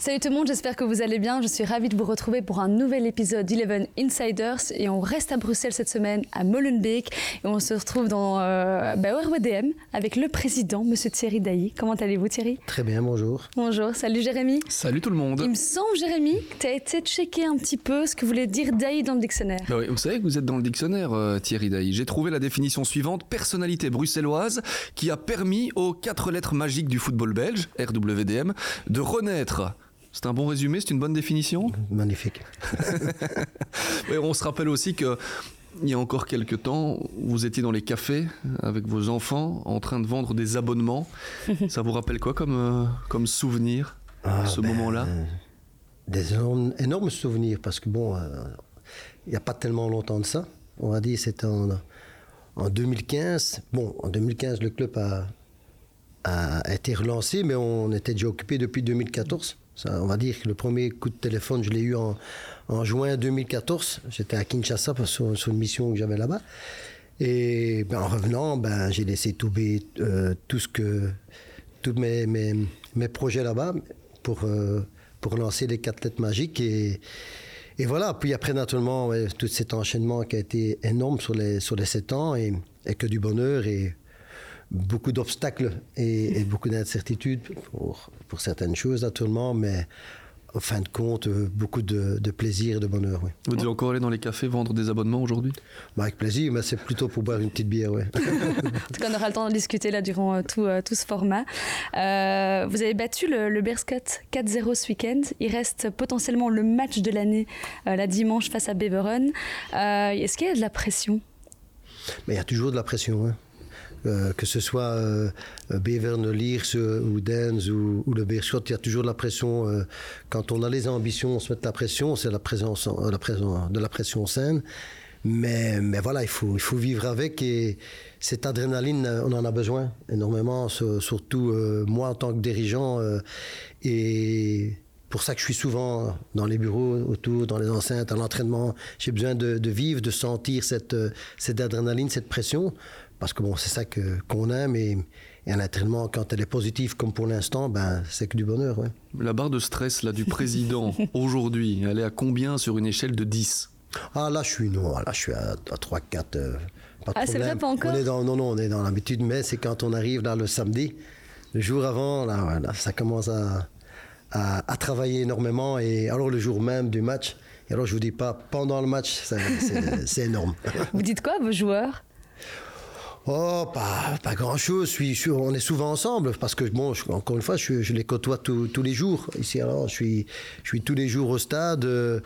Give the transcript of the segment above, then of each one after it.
Salut tout le monde, j'espère que vous allez bien. Je suis ravie de vous retrouver pour un nouvel épisode d'Eleven Insiders et on reste à Bruxelles cette semaine à Molenbeek et on se retrouve dans euh, bah, RWDM avec le président, Monsieur Thierry Dailly. Comment allez-vous Thierry? Très bien, bonjour. Bonjour, salut Jérémy. Salut tout le monde. Il me semble Jérémy que tu as été checker un petit peu ce que voulait dire Dailly dans le dictionnaire. Bah oui, vous savez que vous êtes dans le dictionnaire euh, Thierry Dailly. J'ai trouvé la définition suivante, personnalité bruxelloise qui a permis aux quatre lettres magiques du football belge, RWDM, de renaître c'est un bon résumé, c'est une bonne définition Magnifique. on se rappelle aussi que il y a encore quelques temps, vous étiez dans les cafés avec vos enfants en train de vendre des abonnements. Ça vous rappelle quoi comme, euh, comme souvenir, ah, ce ben, moment-là? Des énormes, souvenirs parce que bon, euh, il n'y a pas tellement longtemps de ça. On va dire c'était en, en 2015. Bon, en 2015, le club a, a été relancé, mais on était déjà occupé depuis 2014 on va dire que le premier coup de téléphone, je l'ai eu en, juin 2014. J'étais à Kinshasa sur, sur une mission que j'avais là-bas. Et ben, en revenant, ben, j'ai laissé tomber euh, tout ce que, tous mes, mes, projets là-bas pour, euh, pour lancer les quatre lettres magiques. Et, et voilà, puis après, naturellement, tout cet enchaînement qui a été énorme sur les, sur les sept ans et, que du bonheur. Beaucoup d'obstacles et, beaucoup d'incertitudes pour, pour, certaines choses, naturellement, mais en fin de compte, beaucoup de, plaisir et de bonheur. Oui. Vous devez encore aller dans les cafés vendre des abonnements aujourd'hui? Bah, Avec plaisir, mais c'est plutôt pour boire une petite bière. Ouais. en tout cas, on aura le temps de discuter là durant euh, tout, euh, tout ce format. Euh, vous avez battu le, le 4-0 ce week-end. Il reste potentiellement le match de l'année la dimanche face à Beveren. Est-ce qu'il y a de la pression? Mais il y a toujours de la pression. Hein. Euh, que ce soit euh, Bevern, Liers ou Dens ou, le Beerschot, il y a toujours la pression. Euh, quand on a les ambitions, on se met de la pression, c'est la présence, la présence de la pression saine. Mais, mais voilà, il faut, il faut vivre avec et cette adrénaline, on en a besoin énormément, surtout moi en tant que dirigeant. et pour ça que je suis souvent dans les bureaux, autour, dans les enceintes, à l'entraînement. J'ai besoin de, de, vivre, de sentir cette, cette adrénaline, cette pression, parce que bon, c'est ça que, qu'on aime et, et un entraînement, quand elle est positive comme pour l'instant, ben, c'est que du bonheur. Ouais. La barre de stress là, du président aujourd'hui, elle est à combien sur une échelle de 10 Ah là, je suis, non, là, je suis à, 3, 4. Euh, pas de ah, c'est vrai, pas encore? On est dans, Non, non, on est dans l'habitude, mais c'est quand on arrive là le samedi, le jour avant, là, ça commence à, à, travailler énormément. Et alors le jour même du match, et alors je vous dis pas, pendant le match, c'est, c'est énorme. Vous dites quoi vos joueurs? Oh, pas, pas grand-chose. on est souvent ensemble parce que, bon, encore une fois, je, les côtoie tous les jours. Ici, alors, je suis, je suis tous les jours au stade, euh,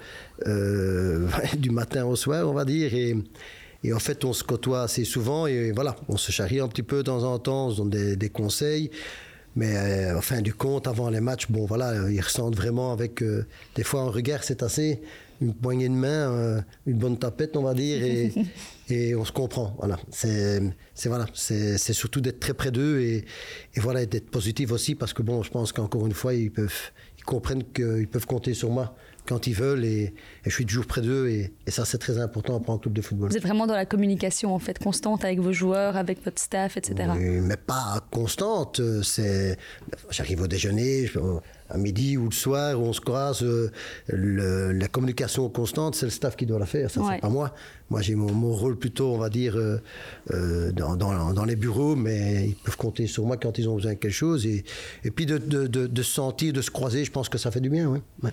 du matin au soir, on va dire. Et, et en fait, on se côtoie assez souvent et voilà, on se charrie un petit peu de temps en temps, on se donne des, conseils. Mais euh, en fin du compte, avant les matchs, bon voilà, ils ressentent vraiment avec euh, des fois un regard, c'est assez, une poignée de main, euh, une bonne tapette, on va dire, et, et on se comprend. Voilà, c'est voilà, c'est surtout d'être très près d'eux et, et, voilà, d'être positif aussi parce que bon, je pense qu'encore une fois, ils peuvent, ils comprennent qu'ils peuvent compter sur moi quand ils veulent et, je suis toujours près d'eux et, ça c'est très important pour un club de football. Vous êtes vraiment dans la communication en fait constante avec vos joueurs, avec votre staff, etc. Oui, mais pas constante. C'est j'arrive au déjeuner, à midi ou le soir où on se croise. Euh, la communication constante, c'est le staff qui doit la faire. Ça c'est pas moi. Moi j'ai mon, rôle plutôt, on va dire, euh, euh, dans, dans, les bureaux, mais ils peuvent compter sur moi quand ils ont besoin de quelque chose et, et puis de, de, de, de sentir, de se croiser. Je pense que ça fait du bien. Oui. Ouais.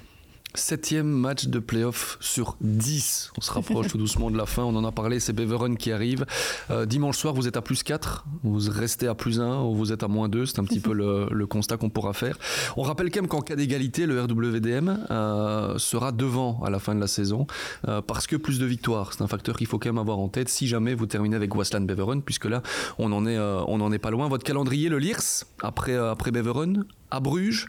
Septième match de playoff sur 10. On se rapproche tout doucement de la fin. On en a parlé, c'est Beveren qui arrive. Euh, dimanche soir, vous êtes à plus 4, vous restez à plus 1 ou vous êtes à moins 2. C'est un petit peu le, constat qu'on pourra faire. On rappelle quand même qu'en cas d'égalité, le RWDM euh, sera devant à la fin de la saison euh, parce que plus de victoires. C'est un facteur qu'il faut quand même avoir en tête si jamais vous terminez avec Wasland Beveren, puisque là, on en est, on en est pas loin. Votre calendrier, le Lirs, après, après Beveren, à Bruges.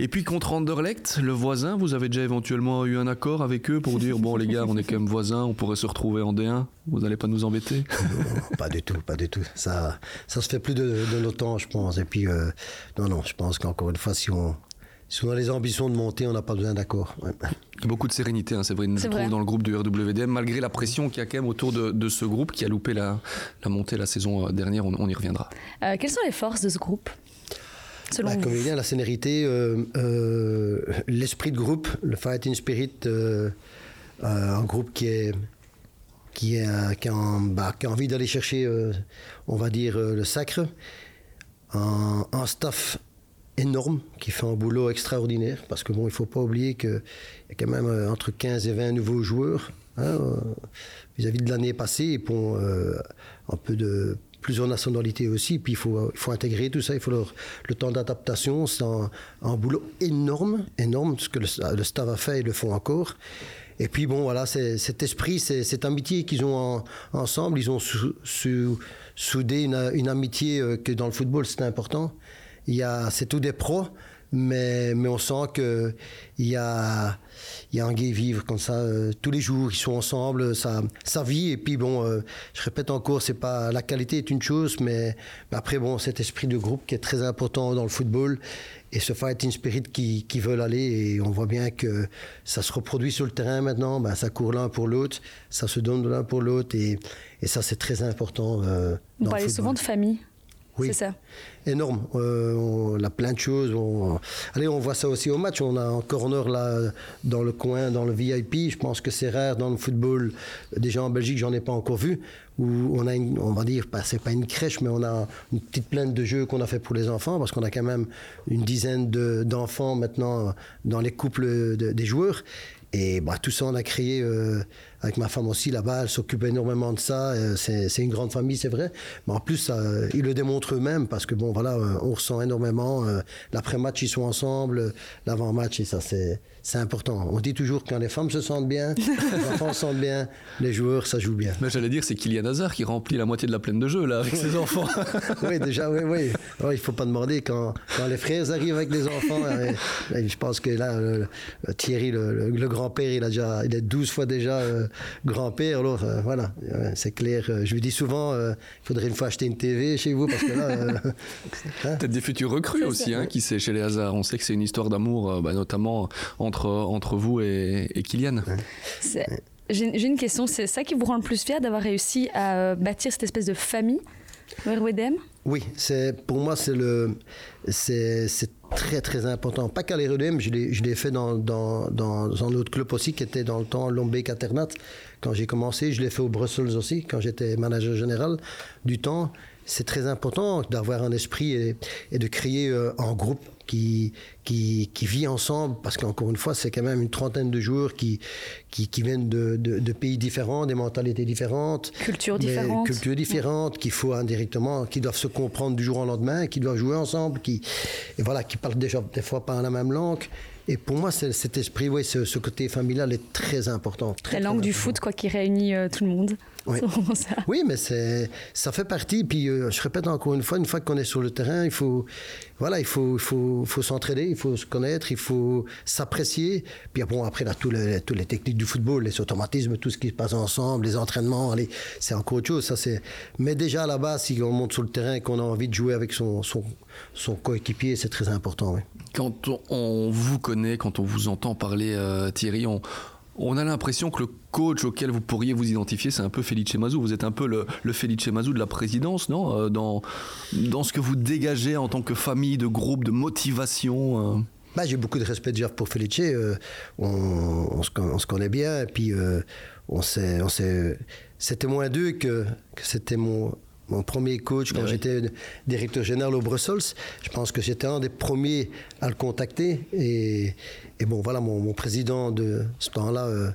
Et puis contre Anderlecht, le voisin, vous avez déjà éventuellement eu un accord avec eux pour dire bon les gars, on est quand même voisins, on pourrait se retrouver en D1. Vous n'allez pas nous embêter? Non, Pas du tout, pas du tout. Ça, ça se fait plus de, de longtemps, je pense. Et puis euh, non, non, je pense qu'encore une fois, si on si on a les ambitions de monter, on n'a pas besoin d'accord. Beaucoup de sérénité, hein, c'est vrai, je trouve, dans le groupe du RWDM, malgré la pression qu'il y a quand même autour de, ce groupe qui a loupé la, la montée la saison euh, dernière, on, y reviendra. Euh, quelles sont les forces de ce groupe? Selon bah, vous la sénérité, euh, euh, l'esprit de groupe, le fighting spirit, euh, un groupe qui est qui, est, bah, qui a envie d'aller chercher, on va dire, le sacre. Un, staff énorme qui fait un boulot extraordinaire parce que bon, il faut pas oublier qu'il y a quand même entre 15 et 20 nouveaux joueurs hein, vis-à-vis de l'année passée et pour un peu de plusieurs nationalités aussi. Puis il faut, il faut intégrer tout ça, il faut leur, le temps d'adaptation. C'est un, boulot énorme, énorme. Ce que le, staff a fait, ils le font encore. Et puis bon, voilà, cet esprit, cette amitié qu'ils ont en- ensemble. Ils ont sou- sou- soudé une, une amitié euh, que dans le football, c'est important. Il y a, c'est tous des pros, mais, mais on sent que il y a, y a un gai vivre comme ça euh, tous les jours. Ils sont ensemble, ça, ça vit. Et puis bon, euh, je répète encore, c'est pas la qualité est une chose, mais, mais après bon, cet esprit de groupe qui est très important dans le football et ce fighting spirit qui, qui veulent aller. Et on voit bien que ça se reproduit sur le terrain maintenant. Ben, ça court l'un pour l'autre, ça se donne de l'un pour l'autre, et, et ça c'est très important. euh, dans parlez football. souvent de famille. Oui. C'est ça? Énorme. Euh, on a plein de choses. On- Allez, on voit ça aussi au match. On a un corner là dans le coin, dans le VIP. Je pense que c'est rare dans le football. Déjà en Belgique, j'en ai pas encore vu. Où on a, une, on va dire, pas, c'est pas une crèche, mais on a une petite plainte de jeux qu'on a fait pour les enfants, parce qu'on a quand même une dizaine de- d'enfants maintenant dans les couples de- des joueurs. Et bah, tout ça, on a créé euh, avec ma femme aussi là-bas. Elle s'occupe énormément de ça. Euh, c'est une grande famille, c'est vrai. Mais en plus, ça, ils le démontrent eux-mêmes parce que bon, voilà, euh, on ressent énormément. euh, L'après-match, ils sont ensemble. euh, L'avant-match, et ça, c'est c'est important. On dit toujours que quand les femmes se sentent bien, les enfants se sentent bien, les joueurs, ça joue bien. Mais j'allais dire, c'est Kylian Hazard qui remplit la moitié de la plaine de jeu là avec ses enfants. oui, déjà, oui, oui. Ouais, il faut pas demander quand, quand les frères arrivent avec les enfants. euh, euh, je pense que là, euh, euh, Thierry, le, le- le grand-père, il a déjà, il est 12 fois déjà euh, grand-père. Alors, euh, voilà, euh, c'est clair. Euh, Je lui dis souvent, euh, il faudrait une fois acheter une TV chez vous parce que là, euh, hein. Peut-être des futurs recrues aussi, hein, qui sait chez les Hazard. On sait que c'est une histoire d'amour, euh, bah, notamment entre, entre vous et, et Kylian. J'ai une question. C'est ça qui vous rend le plus fier d'avoir réussi à euh, bâtir cette espèce de famille vers Wedem Oui, c'est pour moi c'est le c'est très très important. Pas qu'à l'Hérodème, je l'ai fait dans, dans, dans un autre club aussi qui était dans le temps Lombek Alternat. Quand j'ai commencé, je l'ai fait au Brussels aussi quand j'étais manager général du temps. C'est très important d'avoir un esprit et, de créer euh, un groupe qui, qui, qui vit ensemble, parce qu'encore une fois, c'est quand même une trentaine de joueurs qui, qui, qui viennent de, de, de pays différents, des mentalités différentes, Cultures différentes. cultures différentes, qu'il faut indirectement, qui doivent se comprendre du jour au lendemain, qui doivent jouer ensemble, qui, et voilà, qui parlent déjà des fois pas la même langue. Et pour moi, cet esprit, oui, ce, ce côté familial est très important. très, La très langue du foot, quoi, qui réunit euh, tout le monde. Oui. Ça. Oui, mais c'est, ça fait partie. Puis euh, je répète encore une fois, une fois qu'on est sur le terrain, il faut, voilà, il faut, il faut, faut s'entraider, il faut se connaître, il faut s'apprécier. Puis bon, après là, tous les, tous les techniques du football, les automatismes, tout ce qui se passe ensemble, les entraînements, allez, c'est encore autre chose. Ça c'est. Mais déjà base, si on monte sur le terrain et qu'on a envie de jouer avec son, son, son coéquipier, c'est très important. Oui. Quand on, on vous connaît, quand on vous entend parler, euh, Thierry, on, on a l'impression que le coach auquel vous pourriez vous identifier, c'est un peu Felice Mazou. Vous êtes un peu le, le Felice Mazou de la présidence, non Euh, dans, dans ce que vous dégagez en tant que famille, de groupe, de motivation. euh. Bah, j'ai beaucoup de respect déjà pour Felice. euh, on, se, con- on se connaît bien. Et puis, on s'est, on s'est- c'était moins d'eux que, que c'était mon, mon premier coach quand oui. j'étais directeur général au Brussels. Je pense que j'étais un des premiers à le contacter. Et, et bon, voilà, mon, mon président de ce temps-là euh,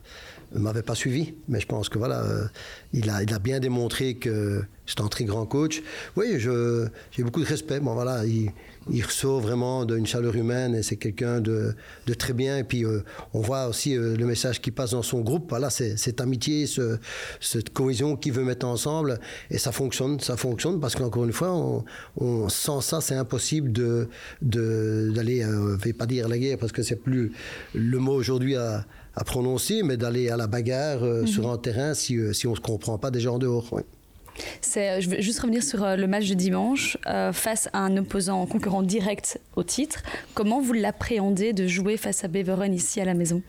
ne m'avait pas suivi. Mais je pense que voilà, euh, il, a, il a bien démontré que c'est un très grand coach. Oui, j'ai beaucoup de respect. Bon, voilà, il, il ressort vraiment d'une chaleur humaine et c'est quelqu'un de, de très bien. Et puis, euh, on voit aussi euh, le message qui passe dans son groupe. Voilà, cette amitié, ce- cette cohésion qu'il veut mettre ensemble. Et ça fonctionne, ça fonctionne parce qu'encore une fois, on, on- sans ça, c'est impossible de, de- d'aller, je vais pas dire la guerre parce que c'est plus le mot aujourd'hui à, à prononcer, mais d'aller à la bagarre euh, sur un terrain si, euh, si on ne se comprend pas déjà en dehors. ouais. C'est, je veux juste revenir sur euh, le match de dimanche euh, face à un opposant concurrent direct au titre. Comment vous l'appréhendez de jouer face à Beveren ici à la maison?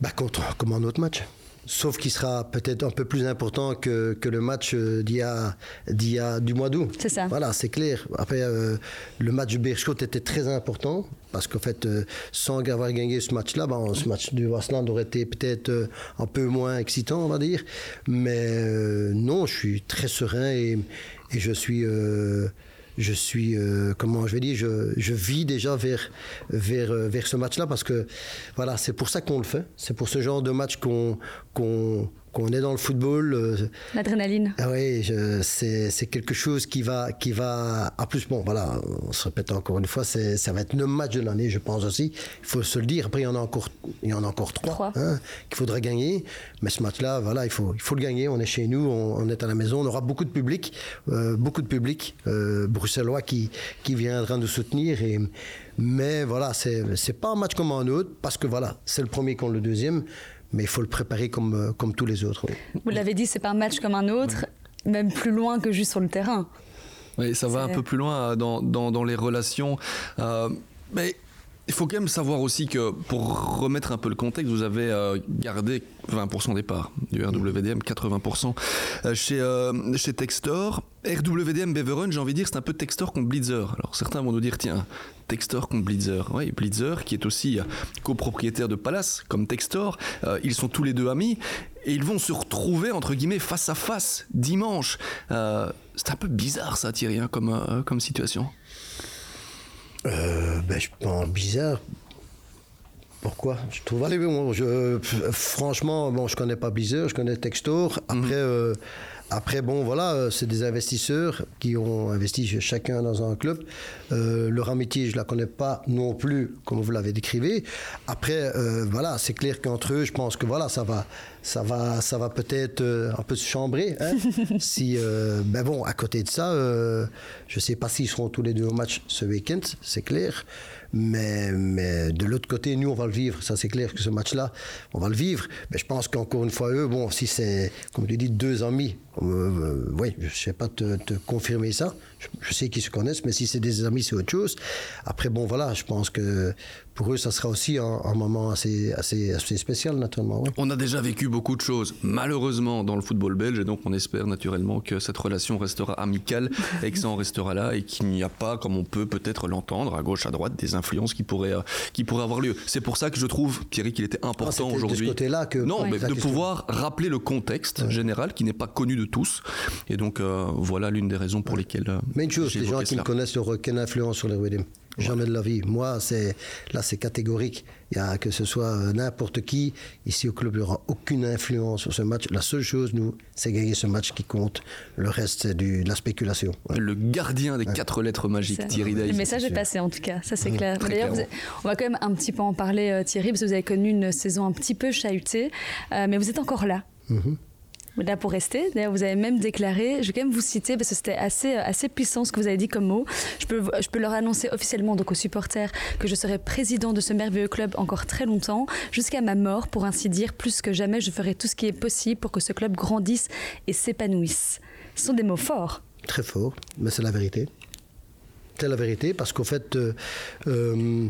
Bah, contre, comme un autre match. Sauf qu'il sera peut-être un peu plus important que, que le match euh, d'il y, a, d'il y a du mois d'août. C'est ça. Voilà, c'est clair. Après, euh, le match de Berchot était très important parce qu'en fait, euh, sans avoir gagné ce match-là, ben, ce match du Wasland aurait été peut-être euh, un peu moins excitant, on va dire. Mais non, je suis très serein et, et je suis. je suis, euh, comment je vais dire, je, je vis déjà vers, vers, vers ce match-là parce que voilà, c'est pour ça qu'on le fait. C'est pour ce genre de match qu'on qu'on qu'on est dans le football. euh, L'adrénaline. ah oui, c'est quelque chose qui va, qui va. En plus, bon, voilà, on se répète encore une fois, ça va être le match de l'année, je pense aussi. Il faut se le dire. Après, il y en a encore, il y en a encore trois, Trois. hein, qu'il faudra gagner. Mais ce match-là, voilà, il faut, il faut le gagner. On est chez nous, on, on est à la maison. On aura beaucoup de public, euh, beaucoup de public euh, bruxellois qui, qui viendra nous soutenir. Et, mais voilà, c'est pas un match comme un autre parce que voilà, c'est le premier contre le deuxième. Mais il faut le préparer comme, euh, comme tous les autres. Vous l'avez dit, c'est pas un match comme un autre, même plus loin que juste sur le terrain. Oui, ça va un peu plus loin euh, dans, dans, dans les relations. Euh, mais il faut quand même savoir aussi que pour remettre un peu le contexte, vous avez euh, gardé 20% des parts du RWDM, 80% euh, chez, euh, chez Textor. RWDM Beveren, j'ai envie de dire, c'est un peu Textor contre Blitzer. Alors certains vont nous dire, tiens, Textor contre Blitzer. Oui, Blitzer qui est aussi copropriétaire de Palace, comme Textor. Ils sont tous les deux amis et ils vont se retrouver, entre guillemets, face à face dimanche. C'est un peu bizarre ça, Thierry, hein, comme, comme situation. Euh, ben, je pense bizarre. Pourquoi? Je trouve. Allez, bon, je, franchement, bon, je connais pas Blizzard, je connais Textor. Après, euh, après bon, voilà, euh, c'est des investisseurs qui ont investi ch- chacun dans un club. Euh, leur amitié, je la connais pas non plus, comme vous l'avez décrivé. Après, euh, voilà, c'est clair qu'entre eux, je pense que voilà, ça va, ça va, ça va peut-être euh, un peu se chambrer. hein. si, euh, ben bon, à côté de ça, euh, je sais pas s'ils seront tous les deux au match ce week-end, c'est clair. Mais, mais de l'autre côté, nous, on va le vivre. Ça, c'est clair que ce match-là, on va le vivre. Mais je pense qu'encore une fois, eux, bon, si c'est, comme tu dis, deux amis, euh, oui, je ne sais pas te, te confirmer ça. Je, je sais qu'ils se connaissent, mais si c'est des amis, c'est autre chose. Après, bon, voilà, je pense que pour eux, ça sera aussi un, un moment assez, assez, assez spécial, naturellement. ouais. On a déjà vécu beaucoup de choses, malheureusement, dans le football belge, et donc on espère naturellement que cette relation restera amicale et que ça en restera là, et qu'il n'y a pas, comme on peut peut-être l'entendre, à gauche, à droite, des influences qui pourraient, euh, qui pourraient avoir lieu. C'est pour ça que je trouve, Thierry, qu'il était Ah, important ce aujourd'hui. côté-là que- Non, Ouais. mais de question. pouvoir rappeler le contexte général qui n'est pas connu de tous. Et donc, euh, voilà l'une des raisons pour lesquelles. Mais une chose, les gens qui me cela. connaissent n'auront aucune influence sur les RWDM. Jamais de la vie. Moi, c'est là, c'est catégorique. Il y a que ce soit euh, n'importe qui ici au club, il n'y aura aucune influence sur ce match. La seule chose, nous, c'est gagner ce match qui compte. Le reste, c'est de la spéculation. Ouais. Le gardien des quatre lettres magiques. Thierry Daïs. Le message est passé en tout cas, ça c'est clair. D'ailleurs, on va quand même un petit peu en parler euh, Thierry, parce que vous avez connu une saison un petit peu chahutée, euh, mais vous êtes encore là. Mhm. Là pour rester. D'ailleurs, vous avez même déclaré, je vais quand même vous citer parce que c'était assez, euh, assez puissant ce que vous avez dit comme mot. Je peux, je peux leur annoncer officiellement, donc aux supporters, que je serai président de ce merveilleux club encore très longtemps, jusqu'à ma mort, pour ainsi dire. Plus que jamais, je ferai tout ce qui est possible pour que ce club grandisse et s'épanouisse. Ce sont des mots forts. Très fort, mais c'est la vérité. C'est la vérité parce qu'en fait, euh, euh,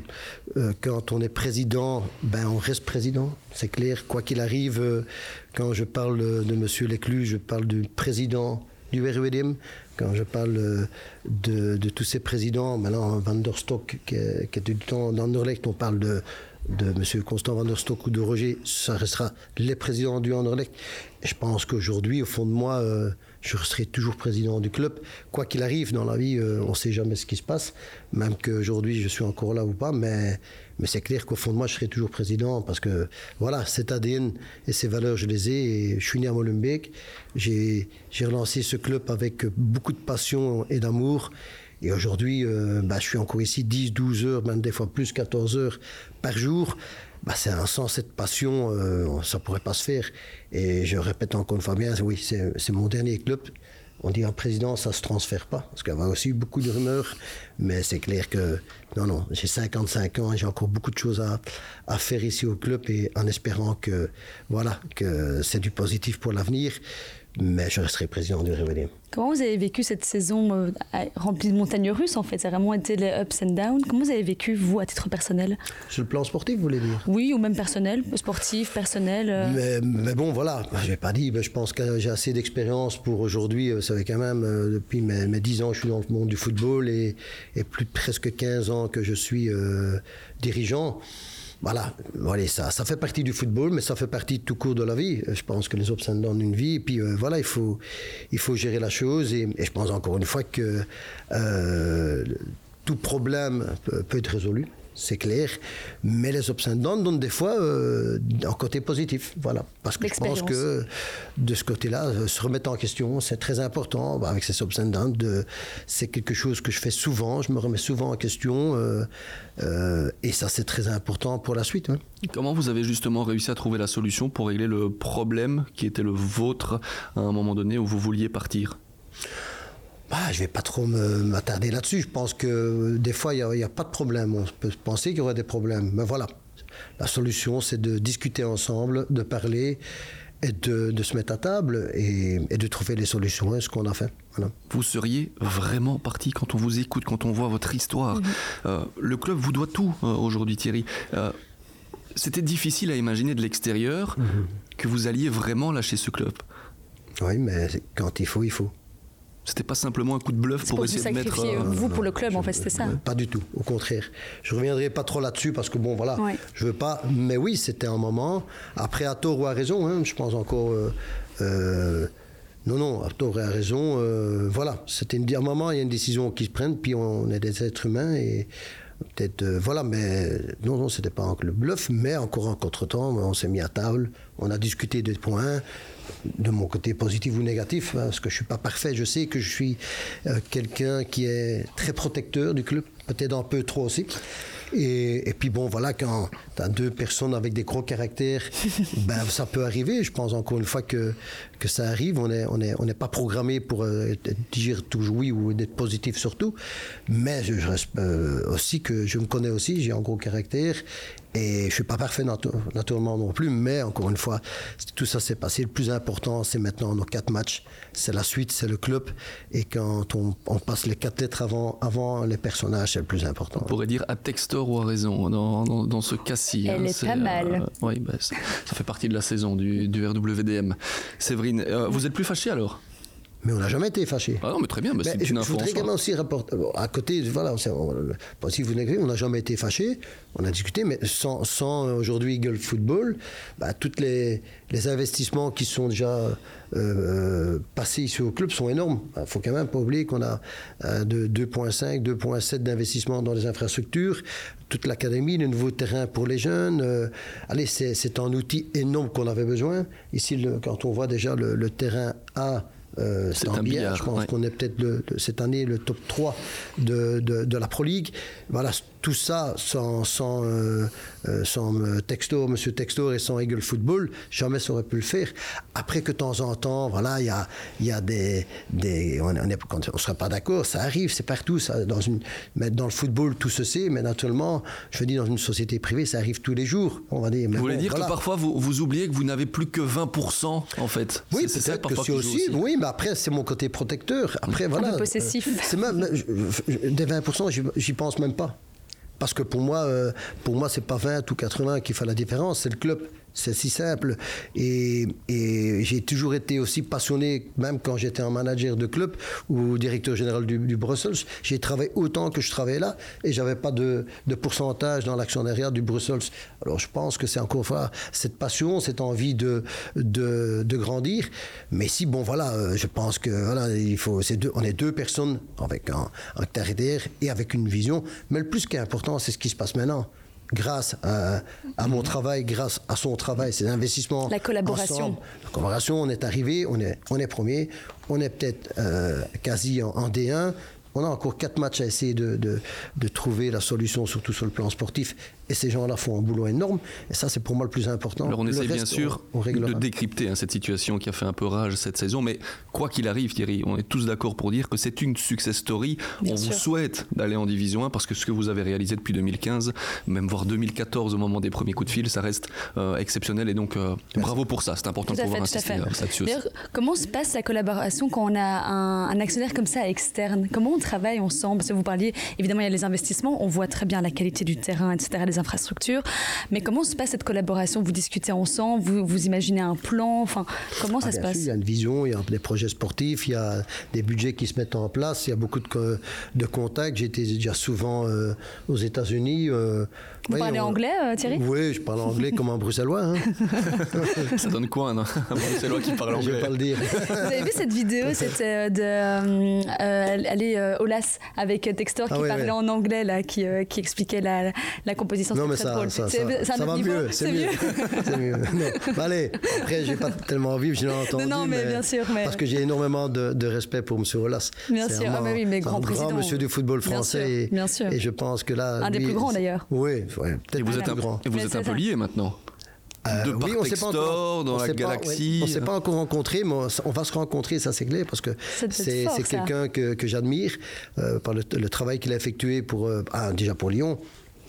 euh, quand on est président, ben on reste président. C'est clair, quoi qu'il arrive, quand je parle de, Monsieur Léclus, je parle du président du RWDM. Quand je parle de, tous ces présidents, maintenant Van der Stok, qui, est- qui était du temps d'Anderlecht, on parle de, M. Constant Van der Stok ou de Roger, ça restera les présidents du Anderlecht. Je pense qu'aujourd'hui, au fond de moi, je serai toujours président du club. Quoi qu'il arrive dans la vie, euh, on ne sait jamais ce qui se passe, même qu'aujourd'hui je suis encore là ou pas, mais, c'est clair qu'au fond de moi, je serai toujours président parce que voilà, cet ADN et ces valeurs, je les ai. Je suis né à Molenbeek. J'ai j'ai relancé ce club avec beaucoup de passion et d'amour. Et aujourd'hui, euh, bah, je suis encore ici 10, 12 heures, même des fois plus, 14 heures par jour. Bah, c'est un sans cette passion, euh, ça pourrait pas se faire. Et je répète encore une fois bien, oui, c'est mon dernier club. On dit un président, ça se transfère pas, parce qu'il y a aussi beaucoup de rumeurs, mais c'est clair que non, non, j'ai 55 ans et j'ai encore beaucoup de choses à, à faire ici au club et en espérant que voilà que c'est du positif pour l'avenir. Mais je resterai président du Réveillé. Comment vous avez vécu cette saison euh, remplie de montagnes russes en fait? Ça a vraiment été les ups and downs. Comment vous avez vécu, vous, à titre personnel? Sur le plan sportif, vous voulez dire? Oui, ou même personnel, sportif, personnel. euh... mais, mais, bon, voilà, je n'ai pas dit, je pense que j'ai assez d'expérience pour aujourd'hui. Vous savez quand même, euh, depuis mes, mes, 10 ans, je suis dans le monde du football et, et plus de presque 15 ans que je suis euh, dirigeant voilà, ça, fait partie du football, mais ça fait partie tout cours de la vie. Je pense que les ups and d'une vie, et puis euh, voilà, il faut, gérer la chose, et, je pense encore une fois que euh, tout problème peut être résolu c'est clair. Mais les ups and downs donnent des fois euh, un côté positif. Voilà. Parce que je pense que de ce côté-là, euh, se remettre en question, c'est très important. Bah, avec ces ups and downs, de, c'est quelque chose que je fais souvent. Je me remets souvent en question. Euh, euh, et ça, c'est très important pour la suite. Hein. Comment vous avez justement réussi à trouver la solution pour régler le problème qui était le vôtre à un moment donné où vous vouliez partir? Bah, je ne vais pas trop m'attarder là-dessus. Je pense que des fois, il n'y a, a, pas de problème. On peut penser qu'il y aurait des problèmes. Mais voilà, la solution, c'est de discuter ensemble, de parler et de, de se mettre à table et, et, de trouver les solutions. Et ce qu'on a fait. Voilà. Vous seriez vraiment parti quand on vous écoute, quand on voit votre histoire. Mmh. Euh, le club vous doit tout euh, aujourd'hui, Thierry. Euh, C'était difficile à imaginer de l'extérieur mmh. que vous alliez vraiment lâcher ce club. Oui, mais quand il faut, il faut. C'était pas simplement un coup de bluff pour, pour essayer de mettre. Euh, vous pour le club, je, en fait, c'était ça. Pas du tout, au contraire. Je reviendrai pas trop là-dessus parce que bon, voilà, ouais. je veux pas. Mais oui, c'était un moment. Après, à tort ou à raison, hein, je pense encore. Euh, euh, non, non, à tort et à raison. euh, voilà, c'était un moment, il y a une décision qui se prenne, puis on est des êtres humains et peut-être euh, voilà mais non non c'était pas le bluff mais encore un contretemps on s'est mis à table on a discuté des points de mon côté positif ou négatif hein, parce que je suis pas parfait je sais que je suis euh, quelqu'un qui est très protecteur du club peut-être un peu trop aussi et, et, puis bon, voilà, quand tu as deux personnes avec des gros caractères, ben, ça peut arriver. Je pense encore une fois que, que ça arrive. On n'est on est, on est pas programmé pour euh, dire toujours oui ou d'être positif surtout. Mais je, je reste euh, aussi que je me connais aussi, j'ai un gros caractère. Et je suis pas parfait naturellement non plus, mais encore une fois, tout ça s'est passé. Le plus important, c'est maintenant nos quatre matchs. C'est la suite, c'est le club. Et quand on, on, passe les quatre lettres avant, avant les personnages, c'est le plus important. On pourrait dire à textor ou à raison dans, dans, dans ce cas-ci. Elle hein, est, est, pas mal. Euh, oui, bah, ça, ça, fait partie de la saison du, du RWDM. Séverine, euh, vous êtes plus fâché alors? Mais on n'a jamais été fâchés. Ah non, mais très bien. Bah, je, je voudrais également aussi rapporter. À côté, voilà, on, si vous on n'a jamais été fâchés. On a discuté, mais sans, sans aujourd'hui Eagle Football, bah, tous les, les, investissements qui sont déjà euh, passés ici au club sont énormes. Il ne faut quand même pas oublier qu'on a euh, de 2,5, 2,7 d'investissement dans les infrastructures, toute l'académie, le nouveau terrain pour les jeunes. Euh, allez, c'est un outil énorme qu'on avait besoin. Ici, le, quand on voit déjà le, le terrain A. Euh, c'est un billard. Je pense ouais. qu'on est peut-être cette année le top 3 de, de, de, la Pro League. Voilà, tout ça sans, sans, euh, sans Textor, Monsieur Textor et sans Eagle Football, jamais ça aurait pu le faire. Après que de temps en temps, voilà, il y a, y a des, des on ne sera pas d'accord, ça arrive, c'est partout. Ça, dans, une, mais dans le football, tout se sait, mais naturellement, je veux dire, dans une société privée, ça arrive tous les jours, on va dire. Vous voulez bon, dire voilà. que parfois vous, vous oubliez que vous n'avez plus que 20% en fait Oui, peut-être que c'est aussi, aussi, oui, mais après, c'est mon côté protecteur. Après, voilà. Un peu possessif. Euh, c'est même, des 20%, j'y pense même pas. Parce que pour moi, euh, pour moi, c'est pas 20 ou 80 qui fait la différence, c'est le club. C'est si simple. Et, j'ai toujours été aussi passionné, même quand j'étais un manager de club ou directeur général du, Brussels. J'ai travaillé autant que je travaillais là et j'avais pas de, pourcentage dans l'actionnariat du Brussels. Alors je pense que c'est encore fois cette passion, cette envie de, grandir. Mais si, bon, voilà, euh, je pense que voilà, il faut, c'est deux, on est deux personnes avec un, un et avec une vision. Mais le plus qui est important, c'est ce qui se passe maintenant grâce à, à, mon travail, grâce à son travail, ses investissements. La collaboration. Ensemble. La collaboration, on est arrivé, on est, on est premier, on est peut-être euh, quasi en, en, D1. On a encore quatre matchs à essayer de, de, de trouver la solution, surtout sur le plan sportif. Et ces gens-là font un boulot énorme. Et ça, c'est pour moi le plus important. Alors on Le essaie bien sûr on- on de décrypter hein, cette situation qui a fait un peu rage cette saison. Mais quoi qu'il arrive, Thierry, on est tous d'accord pour dire que c'est une success story. Bien on sûr. vous souhaite d'aller en Division 1 parce que ce que vous avez réalisé depuis 2015, même voire 2014 au moment des premiers coups de fil, ça reste euh, exceptionnel. Et donc euh, bravo pour ça. C'est important Tout de pouvoir insister là-dessus aussi. D'ailleurs, comment se passe la collaboration quand on a un, un actionnaire comme ça externe? Comment on travaille ensemble Parce que vous parliez, évidemment, il y a les investissements, on voit très bien la qualité du terrain, etc., les infrastructures. Mais comment se passe cette collaboration? Vous discutez ensemble, vous, vous imaginez un plan? Enfin, comment ça Ah, se passe? il y a une vision, il y a des projets sportifs, il y a des budgets qui se mettent en place, il y a beaucoup de, co- de contacts. Été déjà souvent euh, aux États-Unis. euh, Vous oui, parlez on- anglais, euh, Thierry? Oui, je parle anglais comme un bruxellois. Hein. Ça donne quoi un un Bruxellois qui parle je vais anglais pas le dire. Vous avez vu cette vidéo C'était euh, de. euh, euh, elle est euh, au LAS avec Textor qui Ah ouais, parlait en anglais, là, qui, euh, qui expliquait la, la composition. Non, mais très ça, drôle. ça, va niveau mieux. C'est mieux. C'est mieux. Non. Bah, allez, après, j'ai pas tellement envie, je l'ai entendu. non, mais bien sûr, mais- Parce que j'ai énormément de, de respect pour M. Olas. Bien sûr, vraiment- ah bah oui, mais grand un président. grand monsieur du football Bien français. sûr, et, bien sûr. et je pense que là. Un des plus grands, d'ailleurs. Oui, ouais, Et peut-être vous êtes un, grand. et vous êtes un peu ça. liés maintenant. Euh, de par oui, on s'est pas encore- dans on la s'est pas- galaxie. ouais, on s'est pas encore rencontrés, mais on, va se rencontrer, ça c'est clair, parce que c'est quelqu'un que, que j'admire euh, par le, le travail qu'il a effectué pour, euh, un, déjà pour Lyon.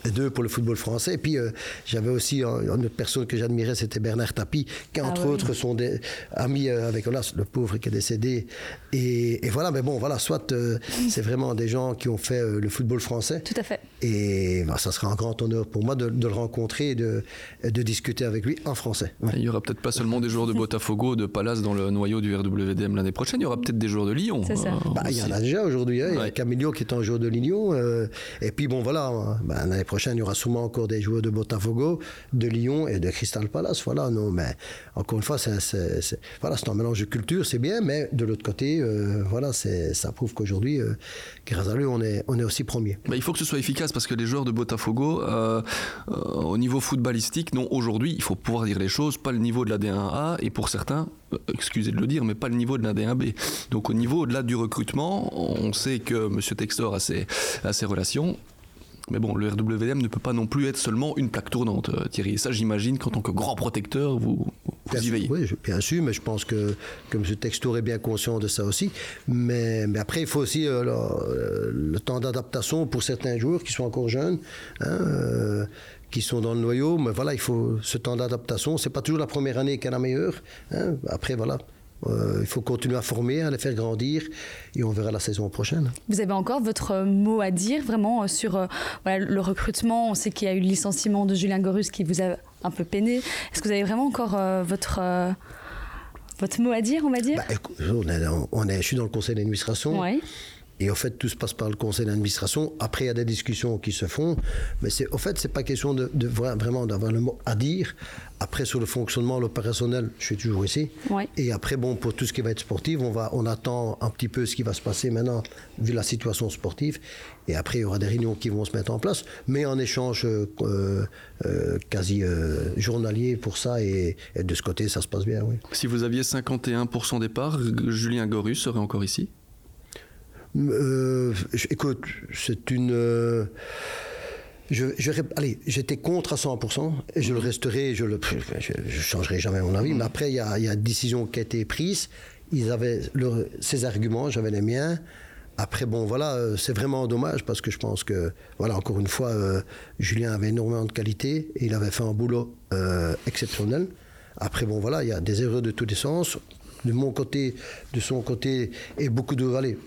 Et deux pour le football français. Et puis euh, j'avais aussi un- une autre personne que j'admirais, c'était Bernard Tapie, qui Ah entre oui. autres sont des amis euh, avec Olas, le pauvre qui est décédé. Et, et voilà, mais bon, voilà, soit euh, c'est vraiment des gens qui ont fait euh, le football français. Tout à fait. Et bah, ça sera un grand honneur pour moi de, de le rencontrer et de, de discuter avec lui en français. Ouais. Il y aura peut-être pas seulement des joueurs de Botafogo, de Palace dans le noyau du RWDM l'année prochaine, il y aura peut-être des joueurs de Lyon. C'est ça. euh, Bah, il y en a déjà aujourd'hui. hein. Il y a Ouais. Camillo qui est en joueur de Lyon. euh, et puis bon, voilà. hein. Bah, L'année prochaine, il y aura sûrement encore des joueurs de Botafogo, de Lyon et de Crystal Palace. Voilà, non, mais encore une fois, c'est c'est- c'est- voilà, c'est un mélange de culture, c'est bien, mais de l'autre côté, euh, voilà, c'est- ça prouve qu'aujourd'hui, euh, grâce à lui, on est, on est aussi premier. Bah, il faut que ce soit efficace parce que les joueurs de Botafogo, euh, euh, au niveau footballistique, n'ont aujourd'hui, il faut pouvoir dire les choses, pas le niveau de la D1A et pour certains, euh, excusez de le dire, mais pas le niveau de la D1B. Donc au niveau au-delà du recrutement, on sait que M. Textor a ses relations. Mais bon, le RWDM ne peut pas non plus être seulement une plaque tournante, euh, Thierry. Et ça, j'imagine qu'en tant que grand protecteur, vous, vous y veillez. Oui, bien sûr, mais je pense que, que M. Textor est bien conscient de ça aussi. Mais, mais après, il faut aussi euh, le, le temps d'adaptation pour certains joueurs qui sont encore jeunes, hein, euh, qui sont dans le noyau. Mais voilà, il faut ce temps d'adaptation. C'est pas toujours la première année qui est la meilleure. hein. Après, voilà. Euh, il faut continuer à former, à les faire grandir, et on verra la saison prochaine. Vous avez encore votre euh, mot à dire vraiment euh, sur euh, voilà, le recrutement On sait qu'il y a eu le licenciement de Julien Gorus qui vous a un peu peiné. Est-ce que vous avez vraiment encore euh, votre, votre mot à dire, on va dire? Bah, on est, on est- je suis dans le conseil d'administration. Oui. Et en fait, tout se passe par le conseil d'administration. Après, il y a des discussions qui se font. Mais c'est, au fait, c'est pas question de, de vra- vraiment d'avoir le mot à dire. Après, sur le fonctionnement, l'opérationnel, je suis toujours ici. Ouais. Et après, bon, pour tout ce qui va être sportif, on, va, on attend un petit peu ce qui va se passer maintenant, vu la situation sportive. Et après, il y aura des réunions qui vont se mettre en place, mais en échange euh, euh, euh, quasi euh, journalier pour ça. Et, et de ce côté, ça se passe bien, oui. Si vous aviez 51% des parts, Julien Gorus serait encore ici? Euh, écoute, c'est une. euh, je, allez, j'étais contre à 100% et je le resterai, je ne je, je changerai jamais mon avis. Mais après, il y a, il y a une décision qui a été prise. Ils avaient leur- ses arguments, j'avais les miens. Après, bon, voilà, euh, c'est vraiment dommage parce que je pense que, voilà, encore une fois, euh, Julien avait énormément de qualité et il avait fait un boulot euh, exceptionnel. Après, bon, voilà, il y a des erreurs de tous les sens. De mon côté, de son côté, et beaucoup de. Allez,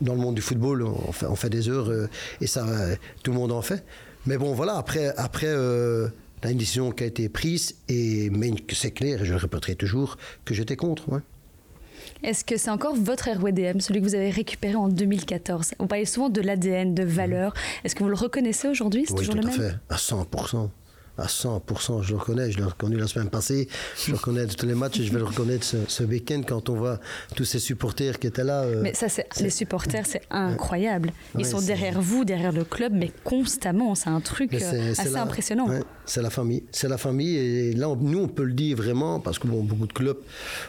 dans le monde du football, on fait, on fait des heures euh, et ça, euh, tout le monde en fait. Mais bon, voilà, après, après euh, il y a une décision qui a été prise, et, mais c'est clair, et je le répéterai toujours, que j'étais contre. ouais. Est-ce que c'est encore votre RWDM, celui que vous avez récupéré en 2014 On parlait souvent de l'ADN, de valeur. Est-ce que vous le reconnaissez aujourd'hui? C'est Oui, toujours tout le à même? fait, à 100%. À 100%, je le reconnais, je l'ai reconnu la semaine passée, je le reconnais de tous les matchs et je vais le reconnaître ce, ce week-end quand on voit tous ces supporters qui étaient là. euh, Mais ça, c'est les supporters, c'est incroyable. Ils Ouais, sont derrière vous, derrière le club, mais constamment. C'est un truc euh, assez la- impressionnant. ouais, c'est la famille. C'est la famille. Et là, on- nous, on peut le dire vraiment, parce que bon, beaucoup de clubs,